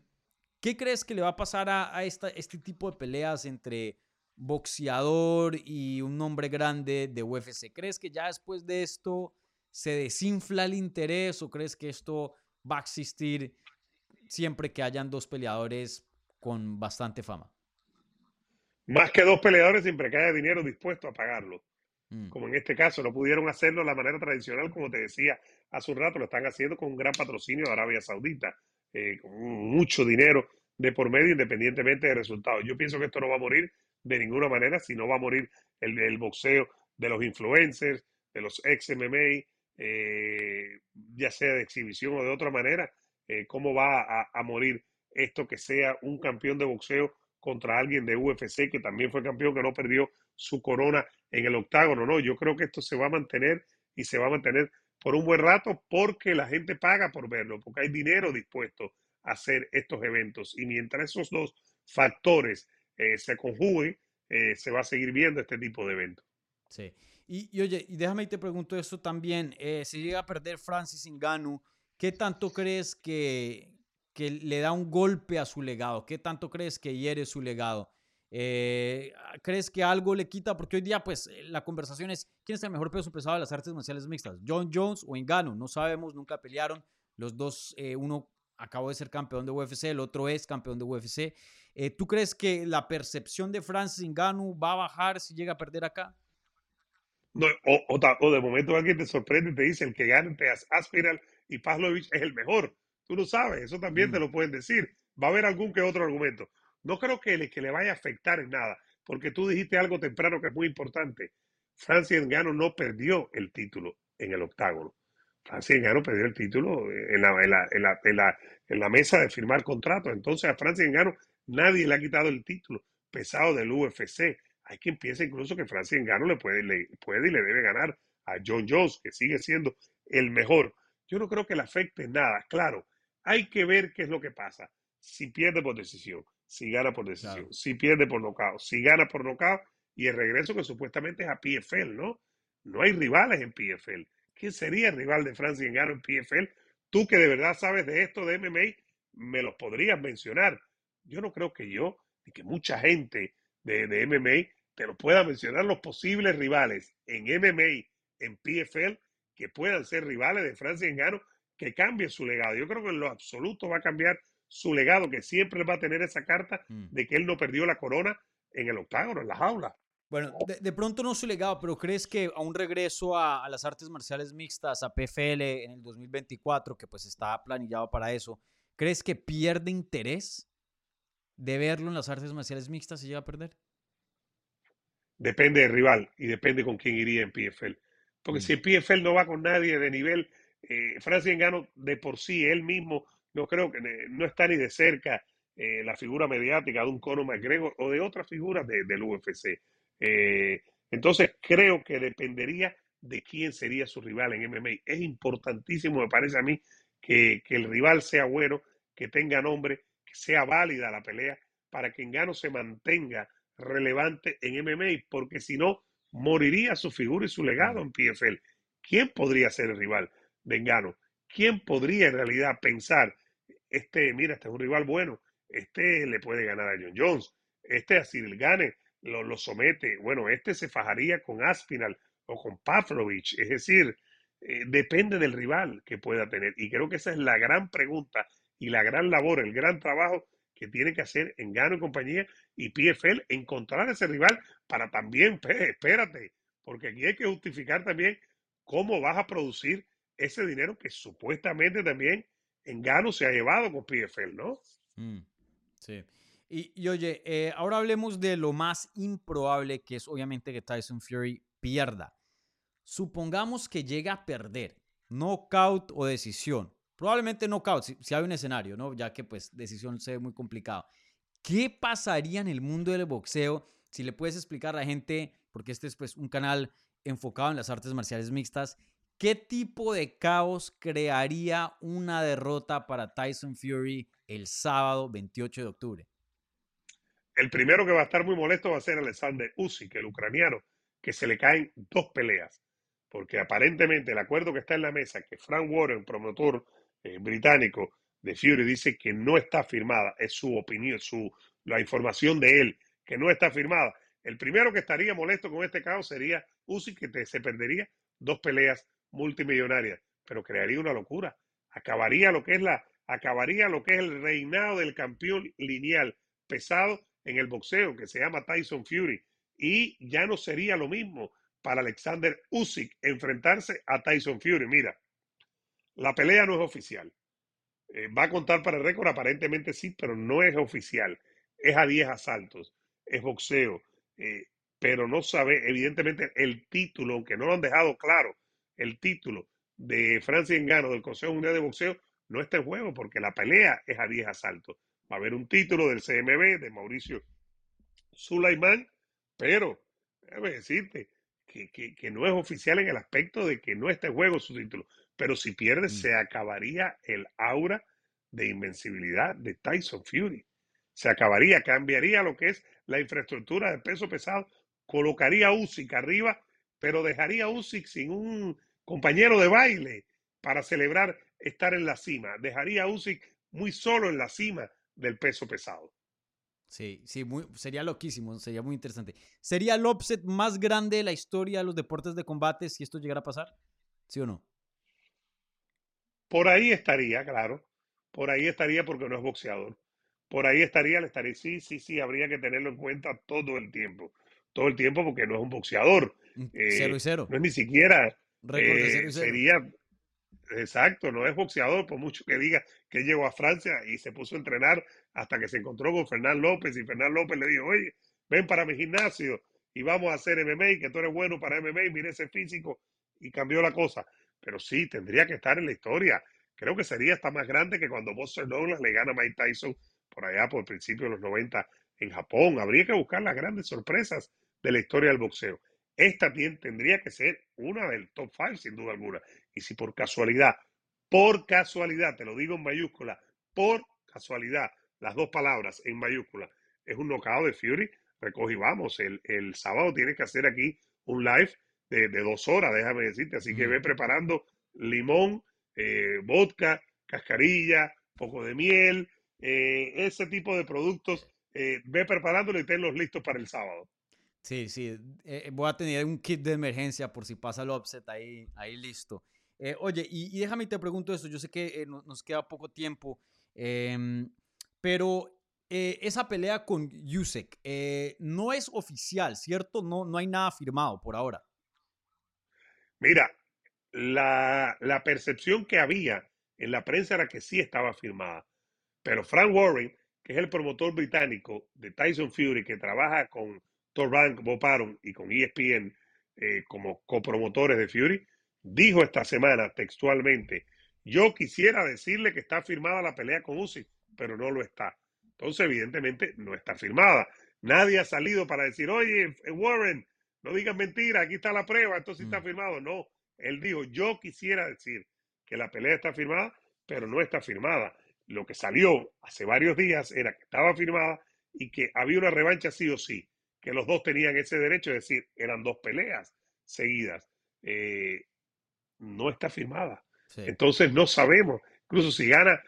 ¿Qué crees que le va a pasar a, esta, este tipo de peleas entre boxeador y un hombre grande de UFC? ¿Crees que ya después de esto se desinfla el interés o crees que esto va a existir siempre que hayan dos peleadores con bastante fama? Más que dos peleadores, siempre que haya dinero dispuesto a pagarlo. Mm. Como en este caso, no pudieron hacerlo de la manera tradicional, como te decía hace un rato, lo están haciendo con un gran patrocinio de Arabia Saudita. Eh, mucho dinero de por medio independientemente de resultados. Yo pienso que esto no va a morir de ninguna manera, sino va a morir el, boxeo de los influencers, de los ex MMA, eh, ya sea de exhibición o de otra manera, eh, cómo va a, morir esto que sea un campeón de boxeo contra alguien de UFC que también fue campeón que no perdió su corona en el octágono. No, yo creo que esto se va a mantener y se va a mantener por un buen rato porque la gente paga por verlo, porque hay dinero dispuesto a hacer estos eventos. Y mientras esos dos factores eh, se conjuguen, eh, se va a seguir viendo este tipo de eventos. Sí. Y, oye, y déjame y te pregunto esto también. Eh, si llega a perder Francis Ngannou, ¿qué tanto crees que, que le da un golpe a su legado? ¿Qué tanto crees que hiere su legado? Eh, ¿Crees que algo le quita? Porque hoy día, pues, la conversación es quién es el mejor peso pesado de las artes marciales mixtas, John Jones o Ngannou. No sabemos, nunca pelearon. Los dos, eh, uno acabó de ser campeón de UFC, el otro es campeón de UFC. ¿Tú crees que la percepción de Francis Ngannou va a bajar si llega a perder acá? No, o, o, de momento alguien te sorprende y te dice el que gane entre Aspiral y Pavlovich es el mejor. Tú no sabes, eso también te mm. lo pueden decir. Va a haber algún que otro argumento. No creo que le, que le vaya a afectar en nada, porque tú dijiste algo temprano que es muy importante. Francis Ngannou no perdió el título en el octágono. Francis Ngannou perdió el título en la, en la, mesa de firmar contrato. Entonces a Francis Ngannou nadie le ha quitado el título pesado del UFC hay quien piensa incluso que Francis Ngannou le puede, le puede y le debe ganar a John Jones, que sigue siendo el mejor. Yo no creo que le afecte nada. Claro, hay que ver qué es lo que pasa. Si pierde por decisión, si gana por decisión, si pierde por nocaut, si gana por nocaut y el regreso que supuestamente es a PFL, ¿no? No hay rivales en PFL. ¿Quién sería el rival de Francis Ngannou en PFL? Tú que de verdad sabes de esto de MMA, me los podrías mencionar. Yo no creo que yo, y que mucha gente de, de MMA te lo pueda mencionar los posibles rivales en MMA, en PFL, que puedan ser rivales de Francia Ngannou, que cambien su legado. Yo creo que en lo absoluto va a cambiar su legado, que siempre va a tener esa carta mm. de que él no perdió la corona en el octágono, en la jaula. Bueno, de, pronto no su legado, pero ¿crees que a un regreso a, a, las artes marciales mixtas, a PFL en el 2024, que pues está planillado para eso, ¿crees que pierde interés de verlo en las artes marciales mixtas si llega a perder? depende del rival y depende con quién iría en PFL. Porque si en PFL no va con nadie de nivel, eh, Francis Ngannou de por sí, él mismo, no creo que no está ni de cerca eh, la figura mediática de un Conor McGregor o de otras figuras del UFC. Eh, entonces creo que dependería de quién sería su rival en MMA. Es importantísimo, me parece a mí, que, que el rival sea bueno, que tenga nombre, que sea válida la pelea, para que Ngannou se mantenga relevante en MMA, porque si no, moriría su figura y su legado en PFL. ¿Quién podría ser el rival de Engano? ¿Quién podría en realidad pensar, este, mira, este es un rival bueno, este le puede ganar a John Jones, este a Cyril Gane lo, lo somete, bueno, este se fajaría con Aspinal o con Pavlovich, es decir, eh, depende del rival que pueda tener. Y creo que esa es la gran pregunta y la gran labor, el gran trabajo que tiene que hacer en Gano y compañía y PFL encontrar ese rival para también, espérate, porque aquí hay que justificar también cómo vas a producir ese dinero que supuestamente también en Gano se ha llevado con PFL, ¿no? Mm, sí. Y, oye, eh, ahora hablemos de lo más improbable que es obviamente que Tyson Fury pierda. Supongamos que llega a perder, knockout o decisión. Probablemente knockout, si, si hay un escenario, ¿no? Ya que pues decisión se ve muy complicado. ¿Qué pasaría en el mundo del boxeo si le puedes explicar a la gente, porque este es pues un canal enfocado en las artes marciales mixtas, qué tipo de caos crearía una derrota para Tyson Fury el sábado 28 de octubre? El primero que va a estar muy molesto va a ser Alexander Usyk, el ucraniano, que se le caen dos peleas, porque aparentemente el acuerdo que está en la mesa, que Frank Warren, promotor eh, británico de Fury, dice que no está firmada, es su opinión, su, la información de él, que no está firmada. El primero que estaría molesto con este caos sería Usyk, que se perdería dos peleas multimillonarias, pero crearía una locura. Acabaría lo que es la, acabaría lo que es el reinado del campeón lineal pesado en el boxeo, que se llama Tyson Fury, y ya no sería lo mismo para Alexander Usyk enfrentarse a Tyson Fury. Mira, la pelea no es oficial. Eh, va a contar para el récord, aparentemente sí, pero no es oficial. Es a 10 asaltos, es boxeo, eh, pero no sabe, evidentemente, el título, aunque no lo han dejado claro, el título de Francis Engano del Consejo Mundial de Boxeo no está en juego porque la pelea es a 10 asaltos. Va a haber un título del CMB de Mauricio Sulaimán, pero déjame decirte que, que, no es oficial en el aspecto de que no está en juego su título. Pero si pierde, mm. se acabaría el aura de invencibilidad de Tyson Fury. Se acabaría, cambiaría lo que es la infraestructura de peso pesado, colocaría a Usyk arriba, pero dejaría a Usyk sin un compañero de baile para celebrar estar en la cima. Dejaría a Usyk muy solo en la cima del peso pesado. Sí, sí, muy, sería loquísimo, sería muy interesante. ¿Sería el upset más grande de la historia de los deportes de combate si esto llegara a pasar? ¿Sí o no? Por ahí estaría, claro. Por ahí estaría porque no es boxeador. Por ahí estaría, le estaría, sí, sí, sí, habría que tenerlo en cuenta todo el tiempo. Todo el tiempo porque no es un boxeador. Mm, cero y cero. No es ni siquiera. Eh, sería, exacto, no es boxeador, por mucho que diga que llegó a Francia y se puso a entrenar hasta que se encontró con Fernán López y Fernán López le dijo, oye, ven para mi gimnasio y vamos a hacer MMA, que tú eres bueno para MMA, mire ese físico y cambió la cosa. Pero sí, tendría que estar en la historia. Creo que sería hasta más grande que cuando Buster Douglas le gana a Mike Tyson por allá por el principio de los 90 en Japón. Habría que buscar las grandes sorpresas de la historia del boxeo. Esta tendría que ser una del top 5 sin duda alguna. Y si por casualidad, por casualidad, te lo digo en mayúscula, por casualidad, las dos palabras en mayúscula, es un knockout de Fury, recoge y vamos. El, el sábado tienes que hacer aquí un live de, dos horas, déjame decirte. Así que ve preparando limón, eh, vodka, cascarilla, poco de miel, eh, ese tipo de productos. Eh, ve preparándolo y tenlos listos para el sábado. Sí, sí, voy a tener un kit de emergencia por si pasa el offset ahí, ahí listo. oye, y, déjame te pregunto esto, yo sé que nos queda poco tiempo, em, pero esa pelea con Yusek no es oficial, ¿cierto? No, no hay nada firmado por ahora. Mira, la, percepción que había en la prensa era que sí estaba firmada, pero Frank Warren, que es el promotor británico de Tyson Fury, que trabaja con Torbank, Bob y con ESPN eh, como copromotores de Fury, dijo esta semana textualmente, yo quisiera decirle que está firmada la pelea con Usyk, pero no lo está. Entonces, evidentemente, no está firmada. Nadie ha salido para decir, oye, Warren, no digas mentira, aquí está la prueba, esto sí está mm. firmado. No, él dijo, yo quisiera decir que la pelea está firmada, pero no está firmada. Lo que salió hace varios días era que estaba firmada y que había una revancha sí o sí, que los dos tenían ese derecho, es decir, eran dos peleas seguidas. Eh, no está firmada. Entonces no sabemos, incluso si gana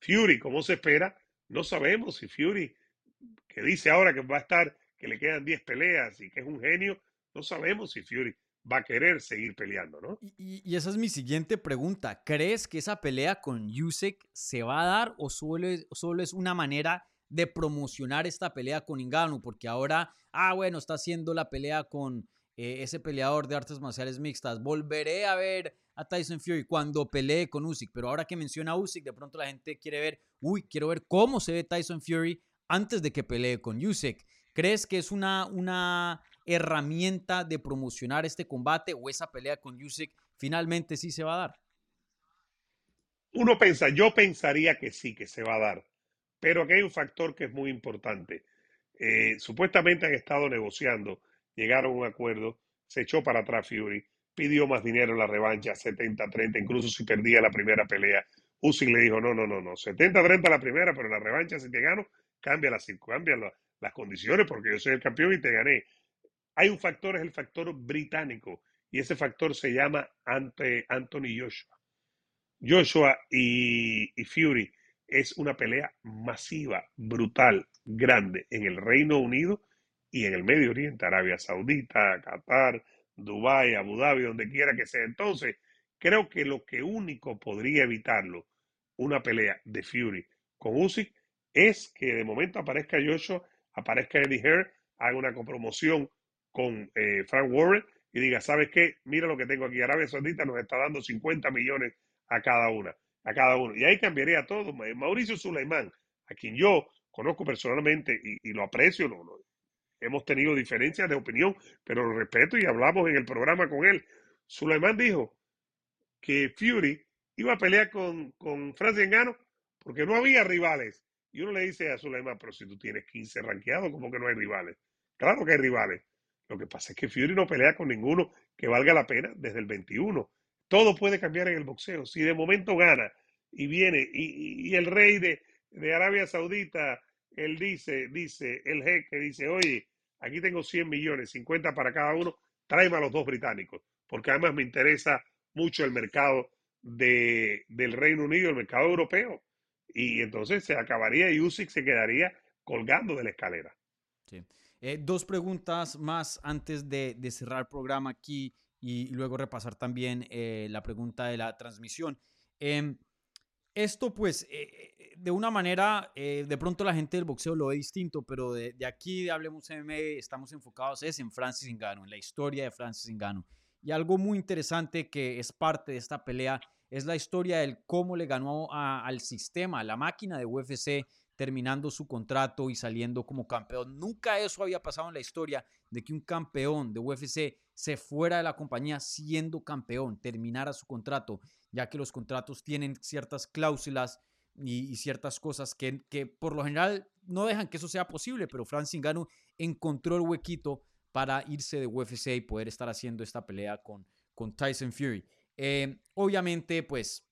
Fury como se espera, no sabemos si Fury, que dice ahora que va a estar que le quedan 10 peleas y que es un genio, no sabemos si Fury va a querer seguir peleando, ¿no? Y, esa es mi siguiente pregunta. ¿Crees que esa pelea con Yusek se va a dar o solo es, solo es una manera de promocionar esta pelea con Ingano? Porque ahora, ah, bueno, está haciendo la pelea con eh, ese peleador de artes marciales mixtas. Volveré a ver a Tyson Fury cuando pelee con Usyk, pero ahora que menciona a Usyk, de pronto la gente quiere ver, uy, quiero ver cómo se ve Tyson Fury antes de que pelee con Usyk. ¿Crees que es una, una herramienta de promocionar este combate o esa pelea con Usyk finalmente sí se va a dar? Uno pensa, yo pensaría que sí, que se va a dar, pero aquí hay un factor que es muy importante. Eh, supuestamente han estado negociando, llegaron a un acuerdo, se echó para atrás Fury, pidió más dinero en la revancha, 70-30, incluso si perdía la primera pelea. Usyk le dijo, no, no, no, no, 70-30 la primera, pero en la revancha si te gano, cambia la, cambia la, las condiciones porque yo soy el campeón y te gané. Hay un factor, es el factor británico, y ese factor se llama Anthony Joshua. Joshua y Fury es una pelea masiva, brutal, grande en el Reino Unido y en el Medio Oriente, Arabia Saudita, Qatar, Dubái, Abu Dhabi, donde quiera que sea. Entonces, creo que lo que único podría evitarlo, una pelea de Fury con Usyk, es que de momento aparezca Joshua aparezca Eddie Hare, haga una compromoción con eh, Frank Warren y diga, ¿sabes qué? Mira lo que tengo aquí. Arabia Saudita nos está dando 50 millones a cada una, a cada uno. Y ahí cambiaría todo. Mauricio Sulaimán, a quien yo conozco personalmente y, lo aprecio, hemos tenido diferencias de opinión, pero lo respeto y hablamos en el programa con él. Sulaimán dijo que Fury iba a pelear con, con Francis Engano porque no había rivales. Y uno le dice a Zulema, pero si tú tienes 15 ranqueados, ¿cómo que no hay rivales? Claro que hay rivales. Lo que pasa es que Fury no pelea con ninguno que valga la pena desde el 21. Todo puede cambiar en el boxeo. Si de momento gana y viene y, el rey de, de, Arabia Saudita, él dice, dice, el jeque dice, oye, aquí tengo 100 millones, 50 para cada uno, tráeme a los dos británicos, porque además me interesa mucho el mercado de, del Reino Unido, el mercado europeo. Y entonces se acabaría y Usyk se quedaría colgando de la escalera. Eh, dos preguntas más antes de, cerrar el programa aquí y luego repasar también eh, la pregunta de la transmisión. Em, esto pues, eh, de una manera, de pronto la gente del boxeo lo ve distinto, pero de, aquí de Hablemos MMA estamos enfocados es en Francis Ngannou, en la historia de Francis Ngannou. Y algo muy interesante que es parte de esta pelea es la historia del cómo le ganó al sistema, a la máquina de UFC, terminando su contrato y saliendo como campeón. Nunca eso había pasado en la historia de que un campeón de UFC se fuera de la compañía siendo campeón, terminara su contrato, ya que los contratos tienen ciertas cláusulas y, ciertas cosas que, que, por lo general no dejan que eso sea posible, pero Francis Ngannou encontró el huequito para irse de UFC y poder estar haciendo esta pelea con, con Tyson Fury. Eh, obviamente, pues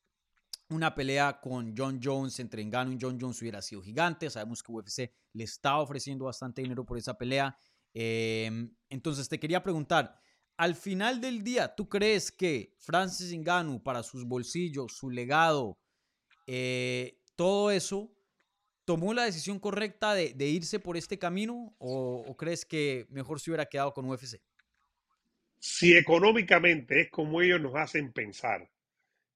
una pelea con John Jones entre Ngannou y John Jones hubiera sido gigante. Sabemos que UFC le está ofreciendo bastante dinero por esa pelea. Em, entonces te quería preguntar, al final del día, ¿tú crees que Francis Ngannou para sus bolsillos, su legado, eh, todo eso, tomó la decisión correcta de, irse por este camino o, o, crees que mejor se hubiera quedado con UFC? Si económicamente es como ellos nos hacen pensar,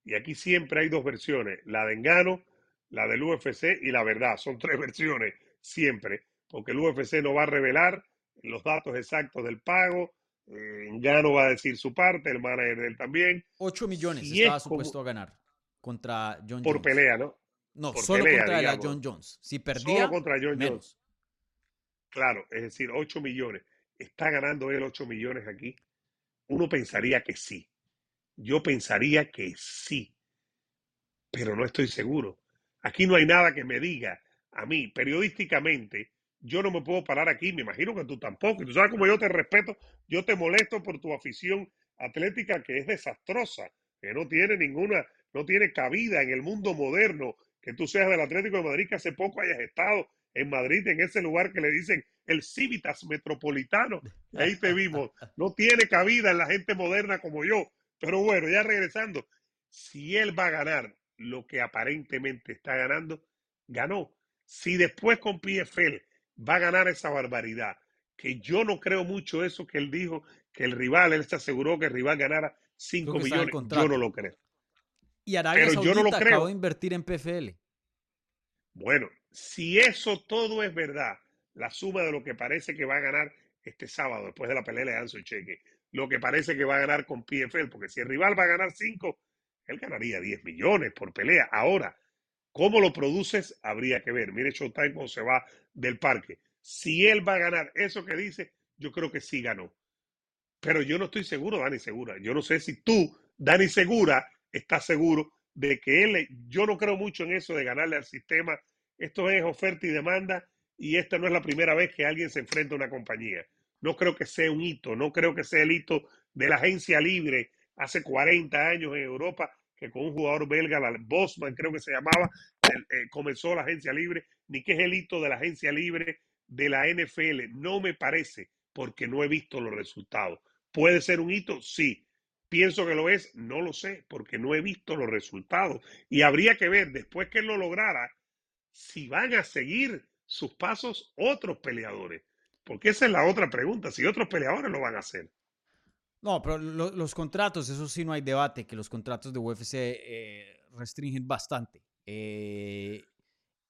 y aquí siempre hay dos versiones, la de Engano, la del UFC y la verdad. Son tres versiones siempre, porque el UFC no va a revelar los datos exactos del pago. Eh, Engano va a decir su parte, el manager de él también. 8 millones estaba supuesto a ganar contra John Por pelea, ¿no? No, solo contra la John Jones. Si perdía, solo contra John Jones. Claro, es decir, 8 millones. ¿Está ganando él 8 millones aquí? Uno pensaría que sí. Yo pensaría que sí, pero no estoy seguro. Aquí no hay nada que me diga a mí, periodísticamente, yo no me puedo parar aquí, me imagino que tú tampoco. Y tú sabes cómo yo te respeto, yo te molesto por tu afición atlética que es desastrosa, que no tiene ninguna, no tiene cabida en el mundo moderno, que tú seas del Atlético de Madrid, que hace poco hayas estado en Madrid, en ese lugar que le dicen el Civitas Metropolitano. Ahí te vimos. No tiene cabida en la gente moderna como yo. Pero bueno, ya regresando, si él va a ganar lo que aparentemente está ganando, ganó. Si después con PFL va a ganar esa barbaridad, que yo no creo mucho eso que él dijo, que el rival, él se aseguró que el rival ganara 5 millones, yo no lo creo. Y Arabia Pero yo no lo creo. acabó de invertir en PFL. Bueno, si eso todo es verdad, la suma de lo que parece que va a ganar este sábado, después de la pelea de Anso Cheque, lo que parece que va a ganar con PFL, porque si el rival va a ganar 5, él ganaría 10 millones por pelea. Ahora, ¿cómo lo produces? Habría que ver. Mire Showtime cómo se va del parque. Si él va a ganar eso que dice, yo creo que sí ganó. Pero yo no estoy seguro, Dani Segura. Yo no sé si tú, Dani Segura, estás seguro de que él, yo no creo mucho en eso de ganarle al sistema. Esto es oferta y demanda y esta no es la primera vez que alguien se enfrenta a una compañía no creo que sea un hito, no creo que sea el hito de la agencia libre hace 40 años en Europa, que con un jugador belga, Bosman creo que se llamaba, eh, comenzó la agencia libre, ni que es el hito de la agencia libre de la NFL. No me parece, porque no he visto los resultados. ¿Puede ser un hito? Sí. ¿Pienso que lo es? No lo sé, porque no he visto los resultados. Y habría que ver, después que él lo lograra, si van a seguir sus pasos otros peleadores. Porque esa es la otra pregunta, si otros peleadores lo van a hacer. No, pero los contratos, eso sí no hay debate, que los contratos de UFC eh, restringen bastante. Eh,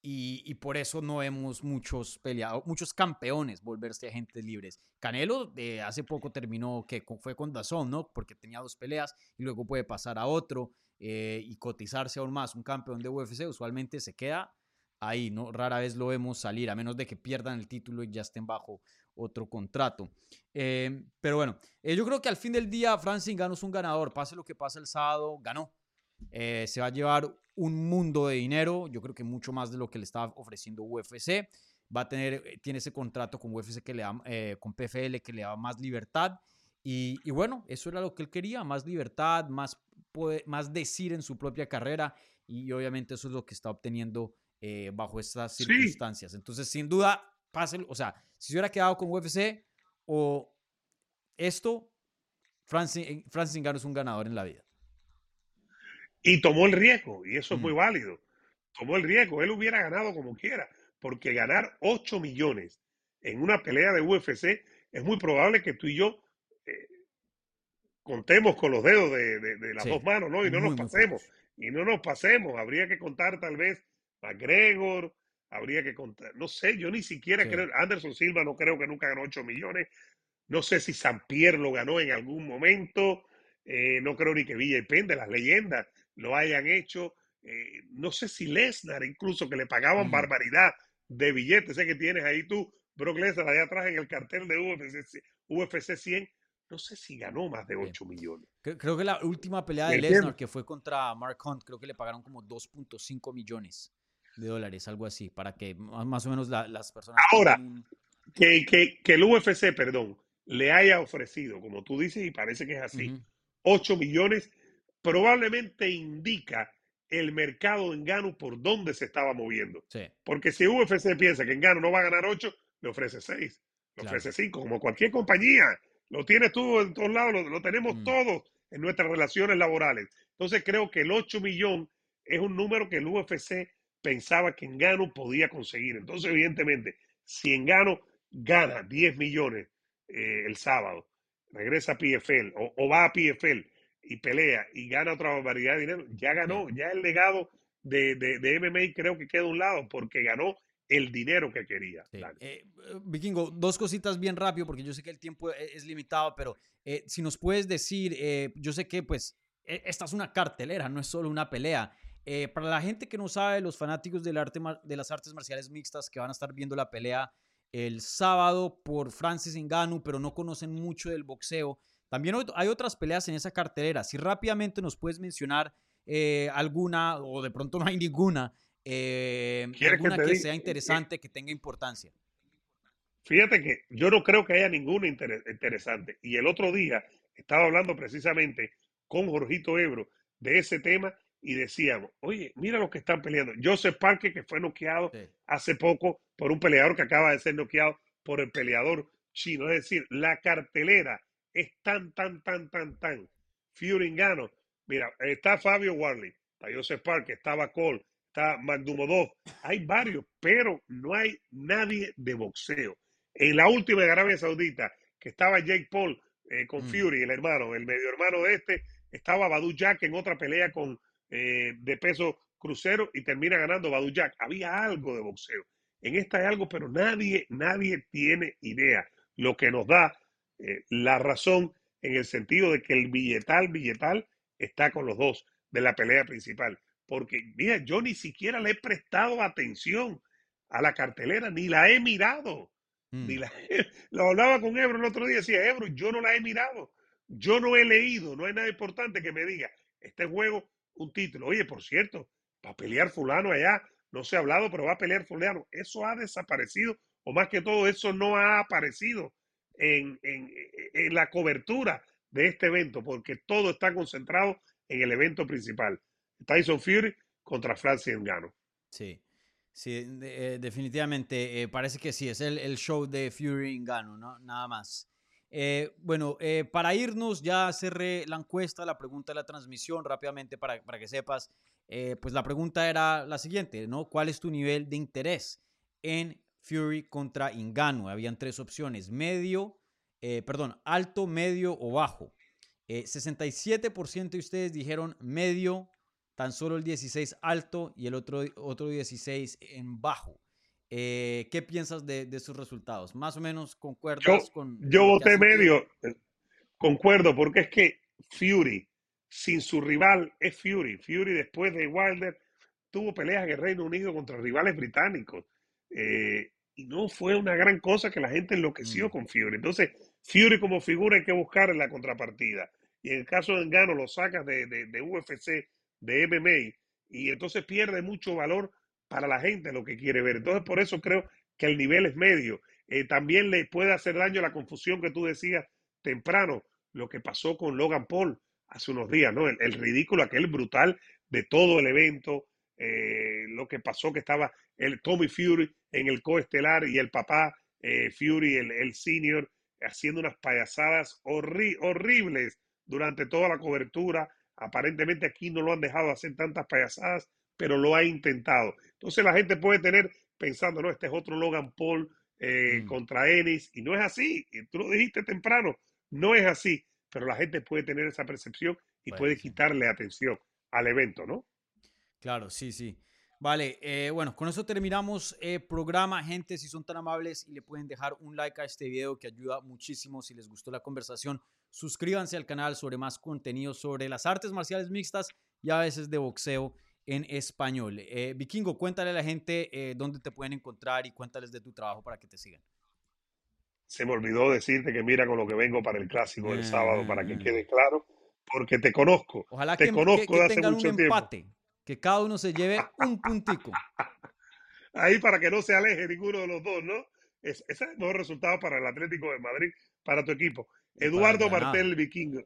y, por eso no vemos muchos peleadores, muchos campeones volverse agentes libres. Canelo de hace poco terminó, que fue con Dazón, ¿no? Porque tenía dos peleas y luego puede pasar a otro eh, y cotizarse aún más. Un campeón de UFC usualmente se queda ahí, ¿no? Rara vez lo vemos salir, a menos de que pierdan el título y ya estén bajo otro contrato. Eh, pero bueno, eh, yo creo que al fin del día Francis Ngannou es un ganador. Pase lo que pase el sábado, ganó. Eh, se va a llevar un mundo de dinero, yo creo que mucho más de lo que le estaba ofreciendo UFC. Va a tener, tiene ese contrato con UFC que le da, con PFL que le da más libertad. Y, y, bueno, eso era lo que él quería, más libertad, más, más decir en su propia carrera. Y obviamente eso es lo que está obteniendo bajo estas circunstancias. Entonces, sin duda, pase, o sea, si se hubiera quedado con UFC o esto, Francis, Francis Ngannou es un ganador en la vida. Y tomó el riesgo, y eso es muy válido. Tomó el riesgo, él hubiera ganado como quiera, porque ganar 8 millones en una pelea de UFC es muy probable que tú y yo eh, contemos con los dedos de, las dos manos, ¿no? Y no nos pasemos, y no nos pasemos. Habría que contar tal vez McGregor, habría que contar, no sé, yo ni siquiera creo, Anderson Silva no creo que nunca ganó 8 millones, no sé si San Pierre lo ganó en algún momento, eh, no creo ni que Villa y Pende, las leyendas, lo hayan hecho, eh, no sé si Lesnar incluso, que le pagaban barbaridad de billetes, sé que tienes ahí tú, Brock Lesnar, allá atrás en el cartel de UFC, UFC 100, no sé si ganó más de 8 millones. Creo que la última pelea de Lesnar, que fue contra Mark Hunt, creo que le pagaron como 2.5 millones de dólares, algo así, para que más o menos las personas... Ahora, que, que, que, el UFC, perdón, le haya ofrecido, como tú dices, y parece que es así, 8 millones, probablemente indica el mercado en Gano por dónde se estaba moviendo. Porque si UFC piensa que en Gano no va a ganar 8, le ofrece 6, le ofrece 5, como cualquier compañía. Lo tienes tú en todos lados, lo, tenemos mm. todos en nuestras relaciones laborales. Entonces creo que el 8 millón es un número que el UFC pensaba que Engano podía conseguir. Entonces, evidentemente, si Engano gana 10 millones eh, el sábado, regresa a PFL o, va a PFL y pelea y gana otra variedad de dinero, ya ganó, ya el legado de, de, MMA creo que queda a un lado porque ganó el dinero que quería. Eh, Vikingo, dos cositas bien rápido porque yo sé que el tiempo e, es, limitado, pero eh, si nos puedes decir, yo sé que pues e, esta es una cartelera, no es solo una pelea. Eh, para la gente que no sabe, los fanáticos del arte, de las artes marciales mixtas que van a estar viendo la pelea el sábado por Francis Ngannou, pero no conocen mucho del boxeo, también hay otras peleas en esa cartelera. Si rápidamente nos puedes mencionar eh, alguna, o de pronto no hay ninguna, eh, alguna que, sea interesante, que tenga importancia. Fíjate que yo no creo que haya ninguna interesante. Y el otro día estaba hablando precisamente con Jorgito Ebro de ese tema y decíamos, oye, mira lo que están peleando. Joseph Parker, que fue noqueado hace poco por un peleador que acaba de ser noqueado por el peleador chino. Es decir, la cartelera es tan, tan, tan, tan, tan. Fury Gano. Mira, está Fabio Warley, está Joseph Parker, está Cole, está Magdumodov. Hay varios, pero no hay nadie de boxeo. En la última de Arabia Saudita, que estaba Jake Paul eh, con mm. Fury, el hermano, el medio hermano de este, estaba Badu Jack en otra pelea con eh, de peso crucero y termina ganando Badu Jack. Había algo de boxeo. En esta hay algo, pero nadie, nadie tiene idea. Lo que nos da eh, la razón en el sentido de que el billetal, billetal está con los dos de la pelea principal. Porque, mira, yo ni siquiera le he prestado atención a la cartelera, ni la he mirado. Ni mm. la, lo hablaba con Ebro el otro día, decía, Ebro, yo no la he mirado. Yo no he leído, no hay nada importante que me diga, este juego un título. Oye, por cierto, va a pelear fulano allá, no se ha hablado, pero va a pelear fulano. Eso ha desaparecido, o más que todo, eso no ha aparecido en, la cobertura de este evento, porque todo está concentrado en el evento principal. Tyson Fury contra Francis Ngannou. Sí, sí, eh, definitivamente. Eh, parece que sí, es el, el show de Fury Ngannou, ¿no? Nada más. Eh, bueno, eh, para irnos, ya cerré la encuesta, la pregunta de la transmisión rápidamente para, para que sepas. Eh, pues la pregunta era la siguiente, ¿no? ¿Cuál es tu nivel de interés en Fury contra Ingano? Habían tres opciones, medio, perdón, alto, medio o bajo. 67% de ustedes dijeron medio, tan solo el 16 alto y el otro, otro 16 en bajo. Eh, ¿Qué piensas de, de, sus resultados? ¿Más o menos concuerdas con... Yo voté medio, eh, concuerdo, porque es que Fury, sin su rival, es Fury. Fury después de Wilder tuvo peleas en el Reino Unido contra rivales británicos. Eh, y no fue una gran cosa que la gente enloqueció Mm. con Fury. Entonces, Fury como figura hay que buscar en la contrapartida. Y en el caso de Engano lo sacas de, de, de UFC, de MMA, y entonces pierde mucho valor para la gente lo que quiere ver. Entonces, por eso creo que el nivel es medio. Eh, también le puede hacer daño la confusión que tú decías temprano, lo que pasó con Logan Paul hace unos días, ¿no? El, el ridículo, aquel brutal de todo el evento, eh, lo que pasó que estaba el Tommy Fury en el coestelar y el papá eh, Fury, el, el senior, haciendo unas payasadas horri horribles durante toda la cobertura. Aparentemente aquí no lo han dejado hacer tantas payasadas, pero lo ha intentado. Entonces la gente puede tener pensando, no, este es otro Logan Paul eh, Mm. contra Ennis, y no es así. Tú lo dijiste temprano, no es así, pero la gente puede tener esa percepción y Bueno, puede sí. quitarle atención al evento, ¿no? Claro, sí, sí. Vale, eh, bueno, con eso terminamos el programa. Gente, si son tan amables y le pueden dejar un like a este video que ayuda muchísimo. Si les gustó la conversación, suscríbanse al canal sobre más contenido sobre las artes marciales mixtas y a veces de boxeo en español. Eh, Vikingo, cuéntale a la gente eh, dónde te pueden encontrar y cuéntales de tu trabajo para que te sigan. Se me olvidó decirte que mira con lo que vengo para el clásico del sábado, para que Ah. quede claro, porque te conozco. Ojalá Te que, conozco que- que de hace tengan un mucho tiempo. que cada uno se lleve un puntico. Ahí para que no se aleje ninguno de los dos, ¿no? Es, ese es el mejor resultado para el Atlético de Madrid, para tu equipo. Eduardo. Martel, el vikingo.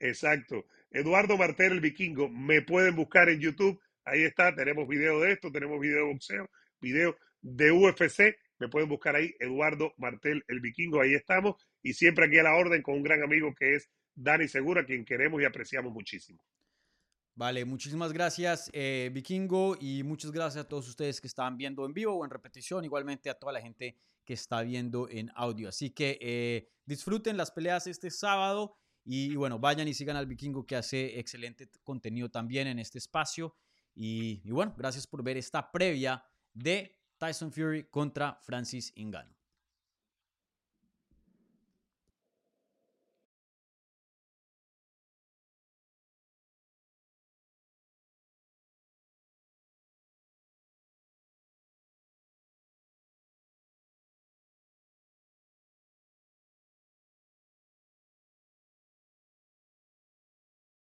Exacto. Eduardo Martel, el vikingo. Me pueden buscar en YouTube. Ahí está. Tenemos video de esto, tenemos video de boxeo, video de UFC. Me pueden buscar ahí, Eduardo Martel, el vikingo. Ahí estamos. Y siempre aquí a la orden con un gran amigo que es Dani Segura, quien queremos y apreciamos muchísimo. Vale, muchísimas gracias, eh, Vikingo, y muchas gracias a todos ustedes que están viendo en vivo o en repetición, igualmente a toda la gente que está viendo en audio. Así que eh, disfruten las peleas este sábado y, bueno, vayan y sigan al Vikingo que hace excelente contenido también en este espacio. Y, bueno, gracias por ver esta previa de Tyson Fury contra Francis Ngannou.